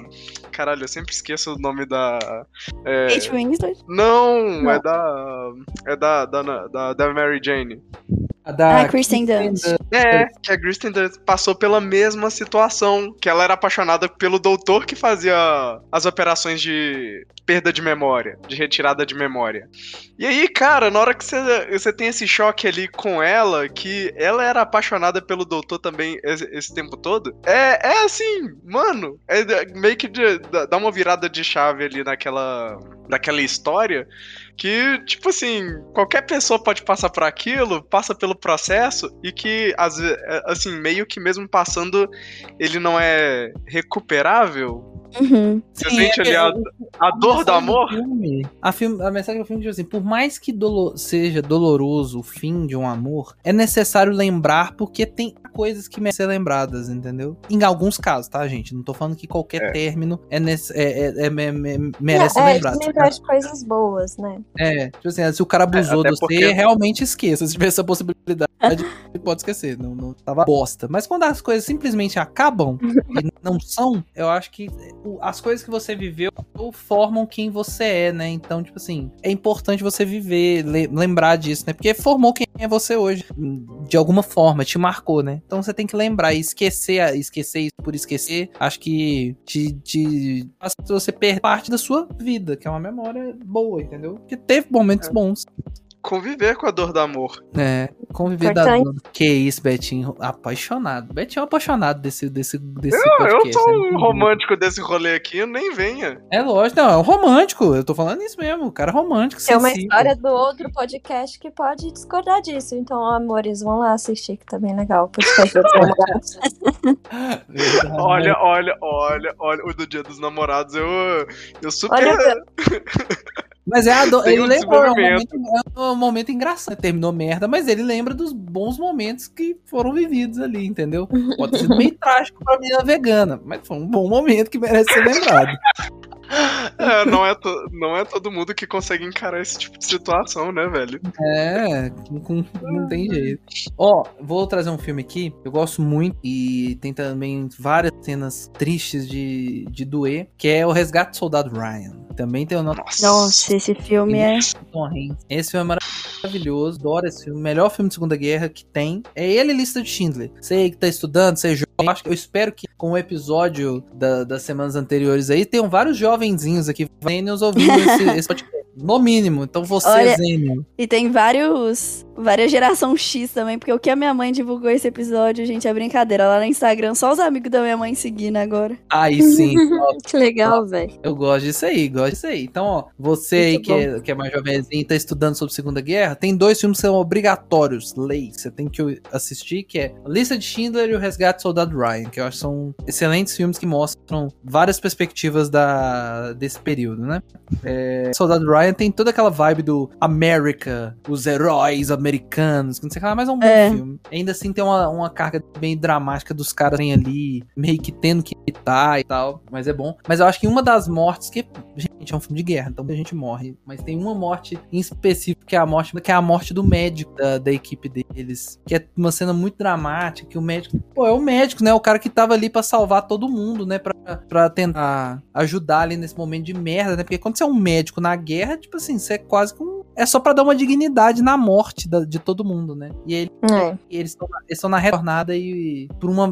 Caralho, eu sempre esqueço o nome da. É... Kate Winslet. Não, Não. é da. É da, da, da, da Mary Jane. A da Ah, Kristen Dunst. É, que a Kristen Dunst passou pela mesma situação, que ela era apaixonada pelo doutor que fazia as operações de perda de memória, de retirada de memória. E aí, cara, na hora que você, você tem esse choque ali com ela, que ela era apaixonada pelo doutor também esse, esse tempo todo, é, é assim, mano, é de- meio que de- dá uma virada de chave ali naquela, naquela história, que, tipo assim, qualquer pessoa pode passar por aquilo, passa pelo processo e que, assim, meio que mesmo passando, ele não é recuperável. Uhum. Você Sim, sente é- ali a, a dor do amor? filme- a, filme- a mensagem do filme diz assim: por mais que dolo- seja doloroso o fim de um amor, é necessário lembrar porque tem coisas que merecem ser lembradas, entendeu? Em alguns casos, tá, gente? Não tô falando que qualquer É. término é, nece- é- é- é- me- me- merece ser é, lembrado. lembrar de coisas boas, né? É, tipo assim, se o cara abusou até de você, porque- realmente esqueça. Se tiver essa possibilidade, você pode esquecer. Não, não tava bosta. Mas quando as coisas simplesmente acabam e não são, eu acho que o- as coisas que você viveu formam quem você é, né? Então, tipo assim, é importante você viver, le- lembrar disso, né? Porque formou quem é você hoje. De alguma forma, te marcou, né? Então você tem que lembrar e esquecer, a- esquecer isso por esquecer. Acho que te, te faz você perder parte da sua vida, que é uma memória boa, entendeu? Porque teve momentos bons. Conviver com a dor do amor. É. Conviver da Importante. dona. Que isso, Betinho. Apaixonado. Betinho é apaixonado desse, desse, desse Eu, eu podcast. sou é um romântico desse rolê aqui, nem venha. É lógico, não, é um romântico. Eu tô falando isso mesmo. O cara é romântico. Tem uma sensível. história do outro podcast que pode discordar disso. Então, amores, vão lá assistir, que tá bem legal. O podcast dos namorados. Olha, olha, olha, olha. O do Dia dos Namorados, eu, eu super. Olha, Mas é a do... Ele um lembra, é um, momento, é um momento engraçado. Terminou merda, mas ele lembra dos bons momentos que foram vividos ali, entendeu? Pode ter sido meio trágico pra menina vegana, mas foi um bom momento que merece ser lembrado. É, não, é to- não é todo mundo que consegue encarar esse tipo de situação, né, velho? É, com- com- não tem jeito. Ó, vou trazer um filme aqui, eu gosto muito e tem também várias cenas tristes de, de doer, que é O Resgate do Soldado Ryan. Também tem o nosso Nossa, esse filme é. Hanks. Esse filme é maravilhoso, adoro esse filme. Melhor filme de Segunda Guerra que tem. É ele, Lista de Schindler. Sei que tá estudando, sei jovem. Eu, acho, eu espero que com o episódio da- das semanas anteriores aí, tenham vários jovenzinhos aqui nos ouvindo esse, esse podcast. No mínimo. Então você, Olha- Zênio. E tem vários. Várias geração X também, porque o que a minha mãe divulgou esse episódio, gente, é brincadeira. Lá no Instagram, só os amigos da minha mãe seguindo agora. Aí sim. ó, que legal, velho. Eu gosto disso aí, gosto disso aí. Então, ó, você aí que é, que é mais jovenzinho e tá estudando sobre Segunda Guerra, tem dois filmes que são obrigatórios, lei. Você tem que assistir, que é Lista de Schindler e O Resgate do Soldado Ryan, que eu acho que são excelentes filmes que mostram várias perspectivas da, desse período, né? É, Soldado Ryan tem toda aquela vibe do America, os heróis americanos, que não sei o que lá, mas é um bom É. filme. Ainda assim tem uma, uma carga bem dramática dos caras ali, meio que tendo que evitar e tal, mas é bom. Mas eu acho que uma das mortes, que, gente, é um filme de guerra, então a gente morre, mas tem uma morte em específico, que é a morte, que é a morte do médico da, da equipe deles, que é uma cena muito dramática, que o médico, pô, é o médico, né, o cara que tava ali pra salvar todo mundo, né, pra, pra tentar ajudar ali nesse momento de merda, né, porque quando você é um médico na guerra, tipo assim, você é quase que um... É só pra dar uma dignidade na morte da- de todo mundo, né? E ele É. e eles estão na retornada e por uma,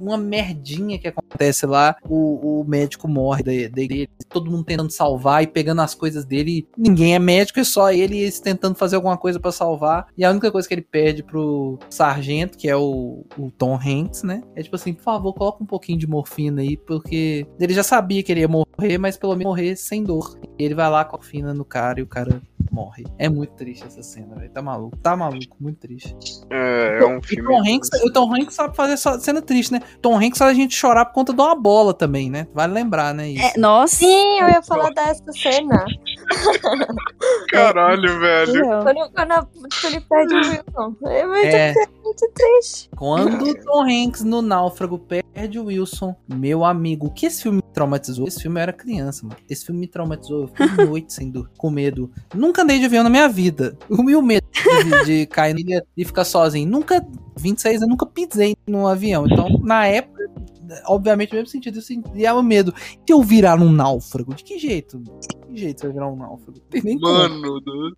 uma merdinha que acontece lá, o, o médico morre dele, todo mundo tentando salvar e pegando as coisas dele. Ninguém é médico, é só ele e eles tentando fazer alguma coisa pra salvar. E a única coisa que ele pede pro sargento, que é o, o Tom Hanks, né? É tipo assim, por favor, coloca um pouquinho de morfina aí, porque ele já sabia que ele ia morrer, mas pelo menos morrer sem dor. E ele vai lá com a morfina no cara e o cara morre. É muito triste essa cena, velho. Tá maluco. Tá maluco, muito triste. É, é um E filme. Tom Hanks, o Tom Hanks sabe fazer só cena triste, né? Tom Hanks faz a gente chorar por conta de uma bola também, né? Vale lembrar, né? Isso. É, nossa. Sim, eu ia falar dessa cena. Caralho, velho. Quando, quando, quando ele perde o Wilson. É muito, É. muito triste. Quando o Tom Hanks no Náufrago perde o Wilson, meu amigo, o que esse filme me traumatizou? Esse filme eu era criança, mano. Esse filme me traumatizou. Eu fiquei noite sem dor, com medo. Nunca andei de avião na minha vida. O meu medo de, de cair na ilha e ficar sozinho. Nunca, 26 anos, nunca pisei num avião. Então, na época, obviamente, no mesmo sentido, eu sentia o medo. Se eu virar num náufrago, de que jeito? De que jeito você vai virar um náufrago? Não tem nem como. Mano do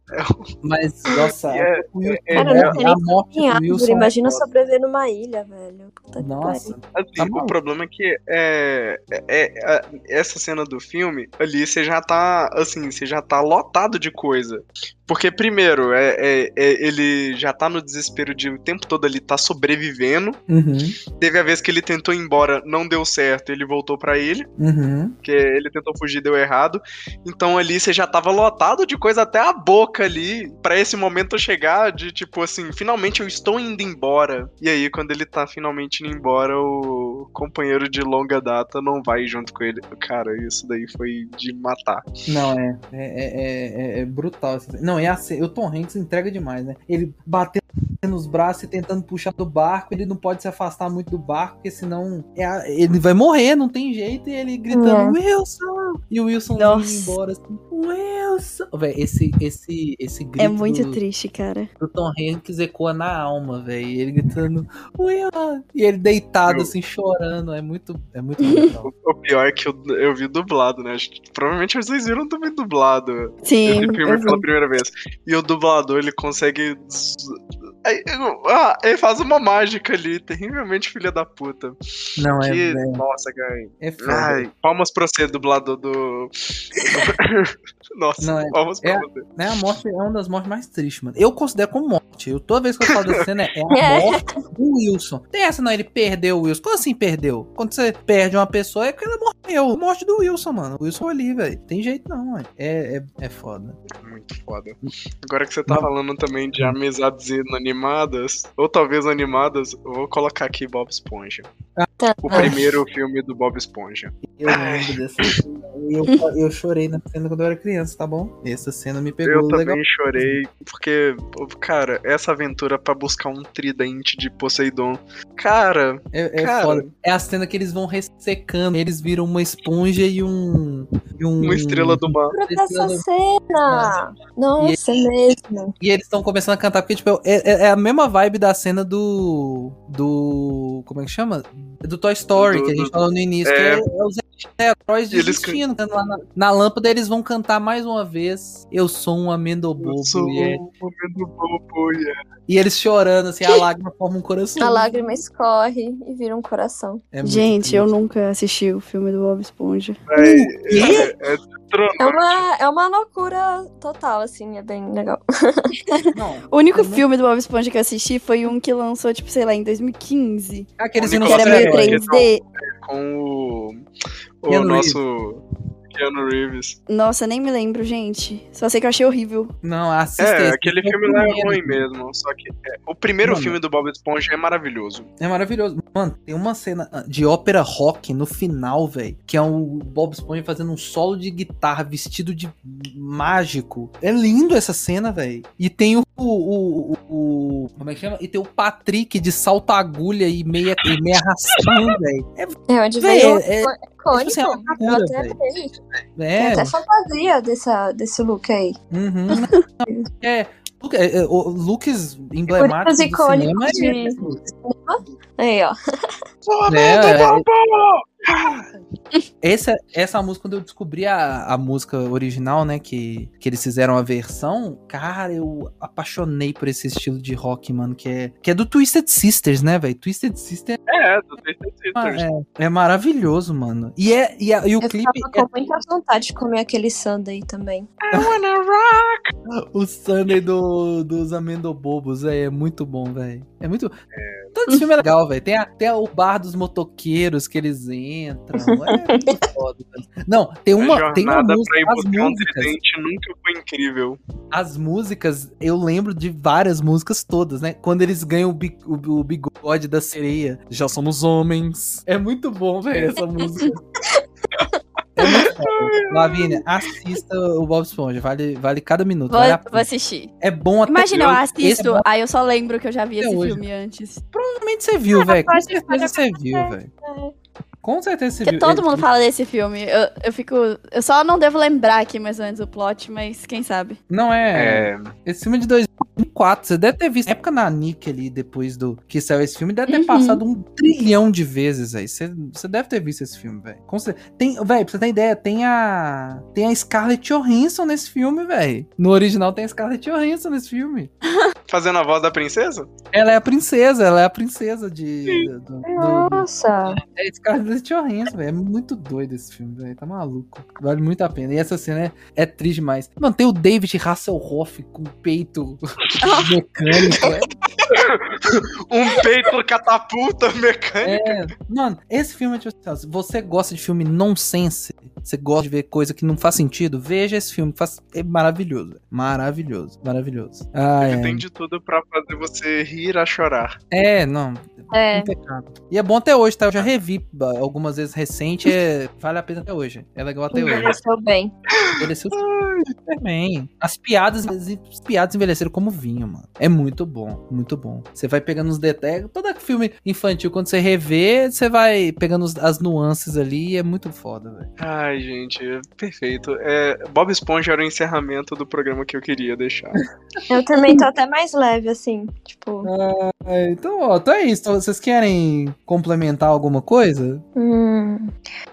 Mas, nossa, E é- o Wilson, é- Cara, não tem a nem morte Em árvore, Wilson. imagina sobreviver numa ilha, velho. Puta Nossa. Assim, Tá o problema é que é, é- é- essa cena do filme ali você já tá assim, você já tá lotado de coisa. Porque primeiro, é, é- é- ele já tá no desespero de o tempo todo ali tá sobrevivendo. Uhum, Teve a vez que ele tentou ir embora, não deu certo, ele voltou pra ilha, uhum. que ele tentou fugir, deu errado. Então ali você já tava lotado de coisa até a boca ali, pra esse momento chegar de tipo assim, finalmente eu estou indo embora. E aí quando ele tá finalmente indo embora, o companheiro de longa data não vai junto com ele. Cara, isso daí foi de matar. Não, é. É, é, é- é brutal. Não, é assim. O Tom Hanks entrega demais, né? Ele batendo nos braços e tentando puxar do barco. Ele não pode se afastar muito do barco, porque senão é a- ele vai morrer, não tem jeito. E ele gritando, Wilson! E o Wilson indo embora assim, Wilson! Véi, esse, esse, esse grito É muito do, triste, cara. do Tom Hanks ecoa na alma, velho. Ele gritando, Wilson! E ele deitado, Eu- assim, chorando. É muito, é muito brutal. O pior é que eu, eu vi dublado, né? Provavelmente vocês viram também dublado. Sim. eu vi. pela primeira vez. E o dublador, ele consegue. Aí, ah, ele faz uma mágica ali, terrivelmente filha da puta. Não, é, que, é, nossa, cara. é foda. Ai, palmas pra você, dublador do. Nossa. Não, é- Palmas pra é- você. Né, a morte é uma das mortes mais tristes, mano. Eu considero como morte. Eu, toda vez que eu falo dessa cena, é a É. morte do Wilson. Tem essa, não, ele perdeu o Wilson. Como assim perdeu? Quando você perde uma pessoa, é que ela morreu. Morte do Wilson, mano. O Wilson ali, velho. Tem jeito não, mano. É, é, é foda. Muito foda. Agora que você tá Não. falando também de amizades inanimadas, ou talvez animadas, eu vou colocar aqui Bob Esponja. Tá. O primeiro filme do Bob Esponja. Eu lembro dessa cena. Eu, eu chorei na cena quando eu era criança, tá bom? Essa cena me pegou Eu legal. também chorei, porque, cara, essa aventura pra buscar um tridente de Poseidon. Cara, É, é Cara. foda. É a cena que eles vão ressecando. Eles viram uma esponja e um. E um uma estrela do mar. Lembro dessa cena! Nossa, é mesmo. E eles estão começando a cantar, porque, tipo, é, é- é a mesma vibe da cena do. Do. Como é que chama? Do Toy Story, Do- que a gente do- falou no início. é. Que é, é os heróis E eles desistindo. cantando lá na, na lâmpada, eles vão cantar mais uma vez. Eu sou um amendo Eu sou E, é- um momento bobo, yeah. e eles chorando, assim, a lágrima forma um coração. A lágrima escorre e vira um coração. É Gente, triste. eu nunca assisti o filme do Bob Esponja. É, quê? é, é trono. É uma, é uma loucura total, assim, é bem legal. Não, O único Uhum. filme do Bob Esponja que eu assisti foi um que lançou, tipo, sei lá, em 2015. aqueles Que era meio 3D. com o, o nosso Keanu Reeves. Nossa, nem me lembro, gente. Só sei que eu achei horrível. Não, assista É, aquele é o filme lá é primeiro. ruim mesmo. Só que é, o primeiro Mano. filme do Bob Esponja é maravilhoso. É maravilhoso. Mano, tem uma cena de ópera rock no final, velho, que é o Bob Esponja fazendo um solo de guitarra vestido de mágico. É lindo essa cena, velho. E tem o, o, o, o- Como é que chama? E tem o Patrick de salto agulha e meia, e meia arrastão, velho. É, É onde veio é- é, icônico. tipo assim, é loucura, até amei. Tem é, até fantasia dessa, desse look aí. uhum. é, é, é, o looks emblemáticos do icônicos cinema é de- Aí, ó. É, é, essa, essa música, quando eu descobri a, a música original, né? Que, que eles fizeram a versão, cara, eu apaixonei por esse estilo de rock, mano, que é, que é do Twisted Sisters, né, velho? Twisted Sisters É, do Twisted Sisters. é, é maravilhoso, mano. E, é, e, a- e o Eu clipe, é com muita vontade de comer aquele sundae também. I wanna rock. o Sunday do, dos Amendobobos, é, é muito bom, velho. É muito. Todo esse filme é legal, velho. Tem até o bar dos motoqueiros que eles entram. É muito foda. Não, tem uma, a tem uma música. pra ir As buscar um tridente nunca foi incrível. as músicas, eu lembro de várias músicas todas, né? Quando eles ganham o, bi- o- o bigode da sereia. Já somos homens. É muito bom, velho, essa música. É. Lavínia, assista o Bob Esponja. Vale, vale cada minuto. Vou, vale a vou assistir. É bom até Imagina, eu é assisto, bom aí eu só lembro que eu já vi Até esse hoje. filme antes. Provavelmente você viu, velho. Com certeza você viu, velho. Com certeza você Porque viu. todo Ele- mundo fala desse filme. Eu, eu fico. Eu só não devo lembrar aqui mais ou menos o plot, mas quem sabe. Não é. É, Esse filme é de 2004. Você deve ter visto. Na época na Nick ali, depois do que saiu esse filme, deve ter Uhum. passado um trilhão de vezes, velho. Você, você deve ter visto esse filme, velho. Com cer- Tem, velho, pra você ter ideia, tem a. Tem a Scarlett Johansson nesse filme, velho. No original tem a Scarlett Johansson nesse filme. fazendo a voz da princesa? Ela é a princesa, ela é a princesa de. Do, do, do- Nossa. é Scarlett Johansson, velho. É muito doido esse filme, velho. Tá maluco. Vale muito a pena. E essa cena é, é triste demais. Mano, tem o David Hasselhoff com o peito mecânico. É, Um peito catapulta mecânico. é, mano, esse filme é tipo assim, você gosta de filme nonsense, você gosta de ver coisa que não faz sentido, veja esse filme. Faz, é maravilhoso. velho. Maravilhoso, maravilhoso. Ah, Ele é. tem de tudo pra fazer você rir a chorar. é, não. É. Impecável. E é bom até hoje, tá? Eu já revi ah, algumas vezes recente, é, vale a pena até hoje. É legal até hoje. Envelheceu bem. Envelheceu super bem. As piadas, as piadas envelheceram como vinho, mano. É muito bom, muito bom. Você vai pegando os detalhes. Todo filme infantil, quando você revê, você vai pegando as nuances ali e é muito foda, velho. Ai, gente, perfeito. É, Bob Esponja era o encerramento do programa que eu queria deixar. Eu também tô até mais leve, assim. Tipo, É, então, ó, então é isso. Vocês querem complementar alguma coisa? Hum.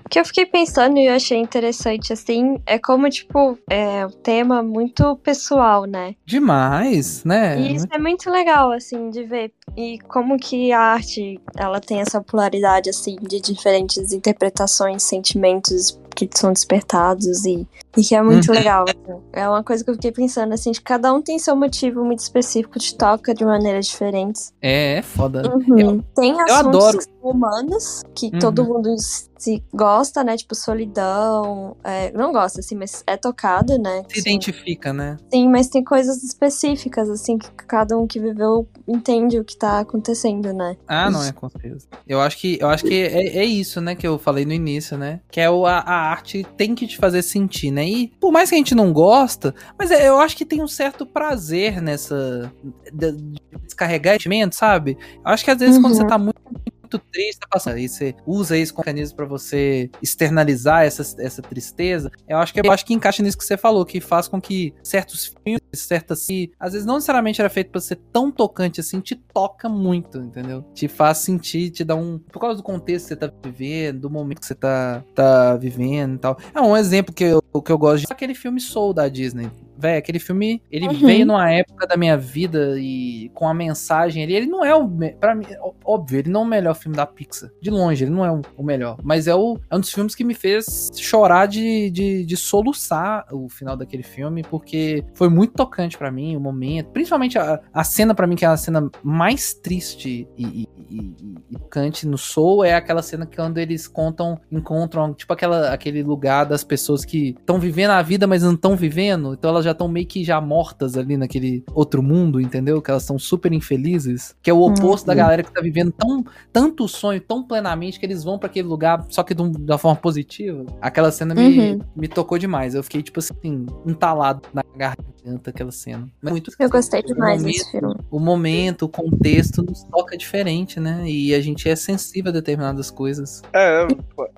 O que eu fiquei pensando e eu achei interessante, assim, é como, tipo, é um tema muito pessoal, né? Demais, né? E isso é muito legal, assim, de ver. E como que a arte, ela tem essa polaridade, assim, de diferentes interpretações, sentimentos que são despertados e, e que é muito Uhum. legal. assim. É uma coisa que eu fiquei pensando, assim, de cada um tem seu motivo muito específico, te toca de maneiras diferentes. É, é foda. Uhum. Tem assuntos adoro. que são humanos, que Uhum. todo mundo se gosta, né? Tipo, solidão. é, não gosta, assim, mas é tocado, né? Se Sim. identifica, né? Sim, mas tem coisas específicas, assim, que cada um que viveu entende o que tá acontecendo, né? Ah, não é com certeza. Eu acho que, eu acho que é, é isso, né, que eu falei no início, né? Que é o, a, a arte tem que te fazer sentir, né? E por mais que a gente não gosta, mas é- eu acho que tem um certo prazer nessa de, de descarregar sentimento, sabe? Eu acho que às vezes quando Uhum. você tá muito muito triste, tá passando, aí você usa isso como mecanismo pra você externalizar essa, essa tristeza. Eu acho que eu acho que encaixa nisso que você falou, que faz com que certos filmes, certas que às vezes não necessariamente era feito pra ser tão tocante assim, te toca muito, entendeu? Te faz sentir, te dá um, por causa do contexto que você tá vivendo, do momento que você tá tá vivendo e tal. É um exemplo que eu, que eu gosto de aquele filme Soul da Disney. Véi, aquele filme, ele Uhum. veio numa época da minha vida e com a mensagem ali, ele não é o, pra mim, óbvio, ele não é o melhor filme da Pixar, de longe, ele não é o, melhor, mas é, o, é um dos filmes que me fez chorar de, de, de soluçar o final daquele filme, porque foi muito tocante pra mim, o momento, principalmente a, a cena pra mim, que é a cena mais triste e, e, e- e tocante no Soul, é aquela cena que quando eles contam, encontram, tipo aquela, aquele lugar das pessoas que estão vivendo a vida, mas não estão vivendo, então elas já estão meio que já mortas ali naquele outro mundo, entendeu? Que elas estão super infelizes, que é o oposto da Uhum. galera que tá vivendo tão, tanto sonho, tão plenamente, que eles vão pra aquele lugar, só que de, um- uma forma positiva. Aquela cena me, Uhum. me tocou demais, eu fiquei, tipo assim, entalado na garganta aquela cena. Mas muito Eu gostei demais momento- desse filme. o momento, o contexto nos toca diferente, né? E a gente é sensível a determinadas coisas. É,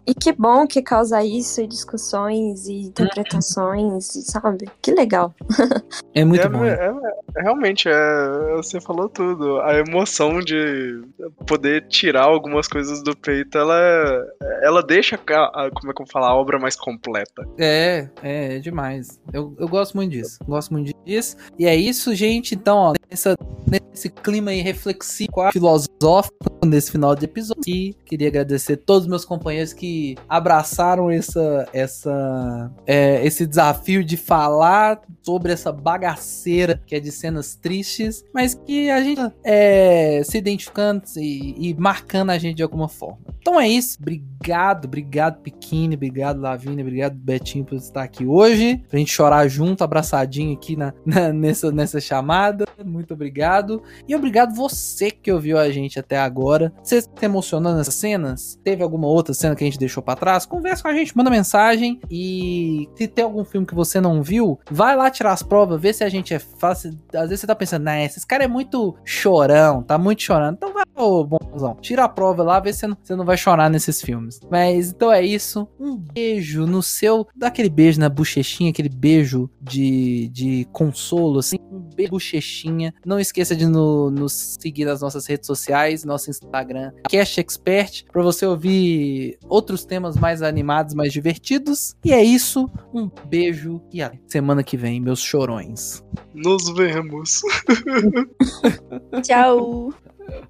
E que bom que causa isso, e discussões e interpretações, e sabe? Que legal. É muito é, bom. é- é- realmente, é, você falou tudo. A emoção de poder tirar algumas coisas do peito, ela, ela deixa, a, a- como é que eu vou falar, a obra mais completa. É, é, é demais. Eu, eu gosto muito disso. Gosto muito disso. E é isso, gente. Então, ó, nessa, nesse clima aí reflexivo, filosófico nesse final de episódio. E queria agradecer todos os meus companheiros que abraçaram essa, essa, é, esse desafio de falar sobre essa bagaceira que é de cenas tristes, mas que a gente é, se identificando e, e marcando a gente de alguma forma. Então é isso. Obrigado, obrigado, Pequine, obrigado, Lavínia, obrigado, Betinho, por estar aqui hoje. Pra gente chorar junto, abraçadinho aqui na, na- nessa, nessa chamada. Muito obrigado. E obrigado você que ouviu a gente até agora. Você se emocionou nessas cenas? Teve alguma outra cena que a gente deixou pra trás? Conversa com a gente, manda mensagem. E se tem algum filme que você não viu, vai lá tirar as provas, vê se a gente é fácil. Às vezes você tá pensando, nah, esses cara é muito chorão, tá muito chorando. Então vai, ô bonzão, tira a prova lá, vê se você não, você não vai chorar nesses filmes. Mas então é isso. Um beijo no seu. Dá aquele beijo na bochechinha, aquele beijo de, de consolo, assim. Um beijo bochechinha. Não esqueça de no- nos seguir nas nossas redes sociais, nosso Instagram, Cash Expert, pra você ouvir outros temas mais animados, mais divertidos. E é isso. Um beijo e até semana que vem, meus chorões. Nos vemos. Tchau.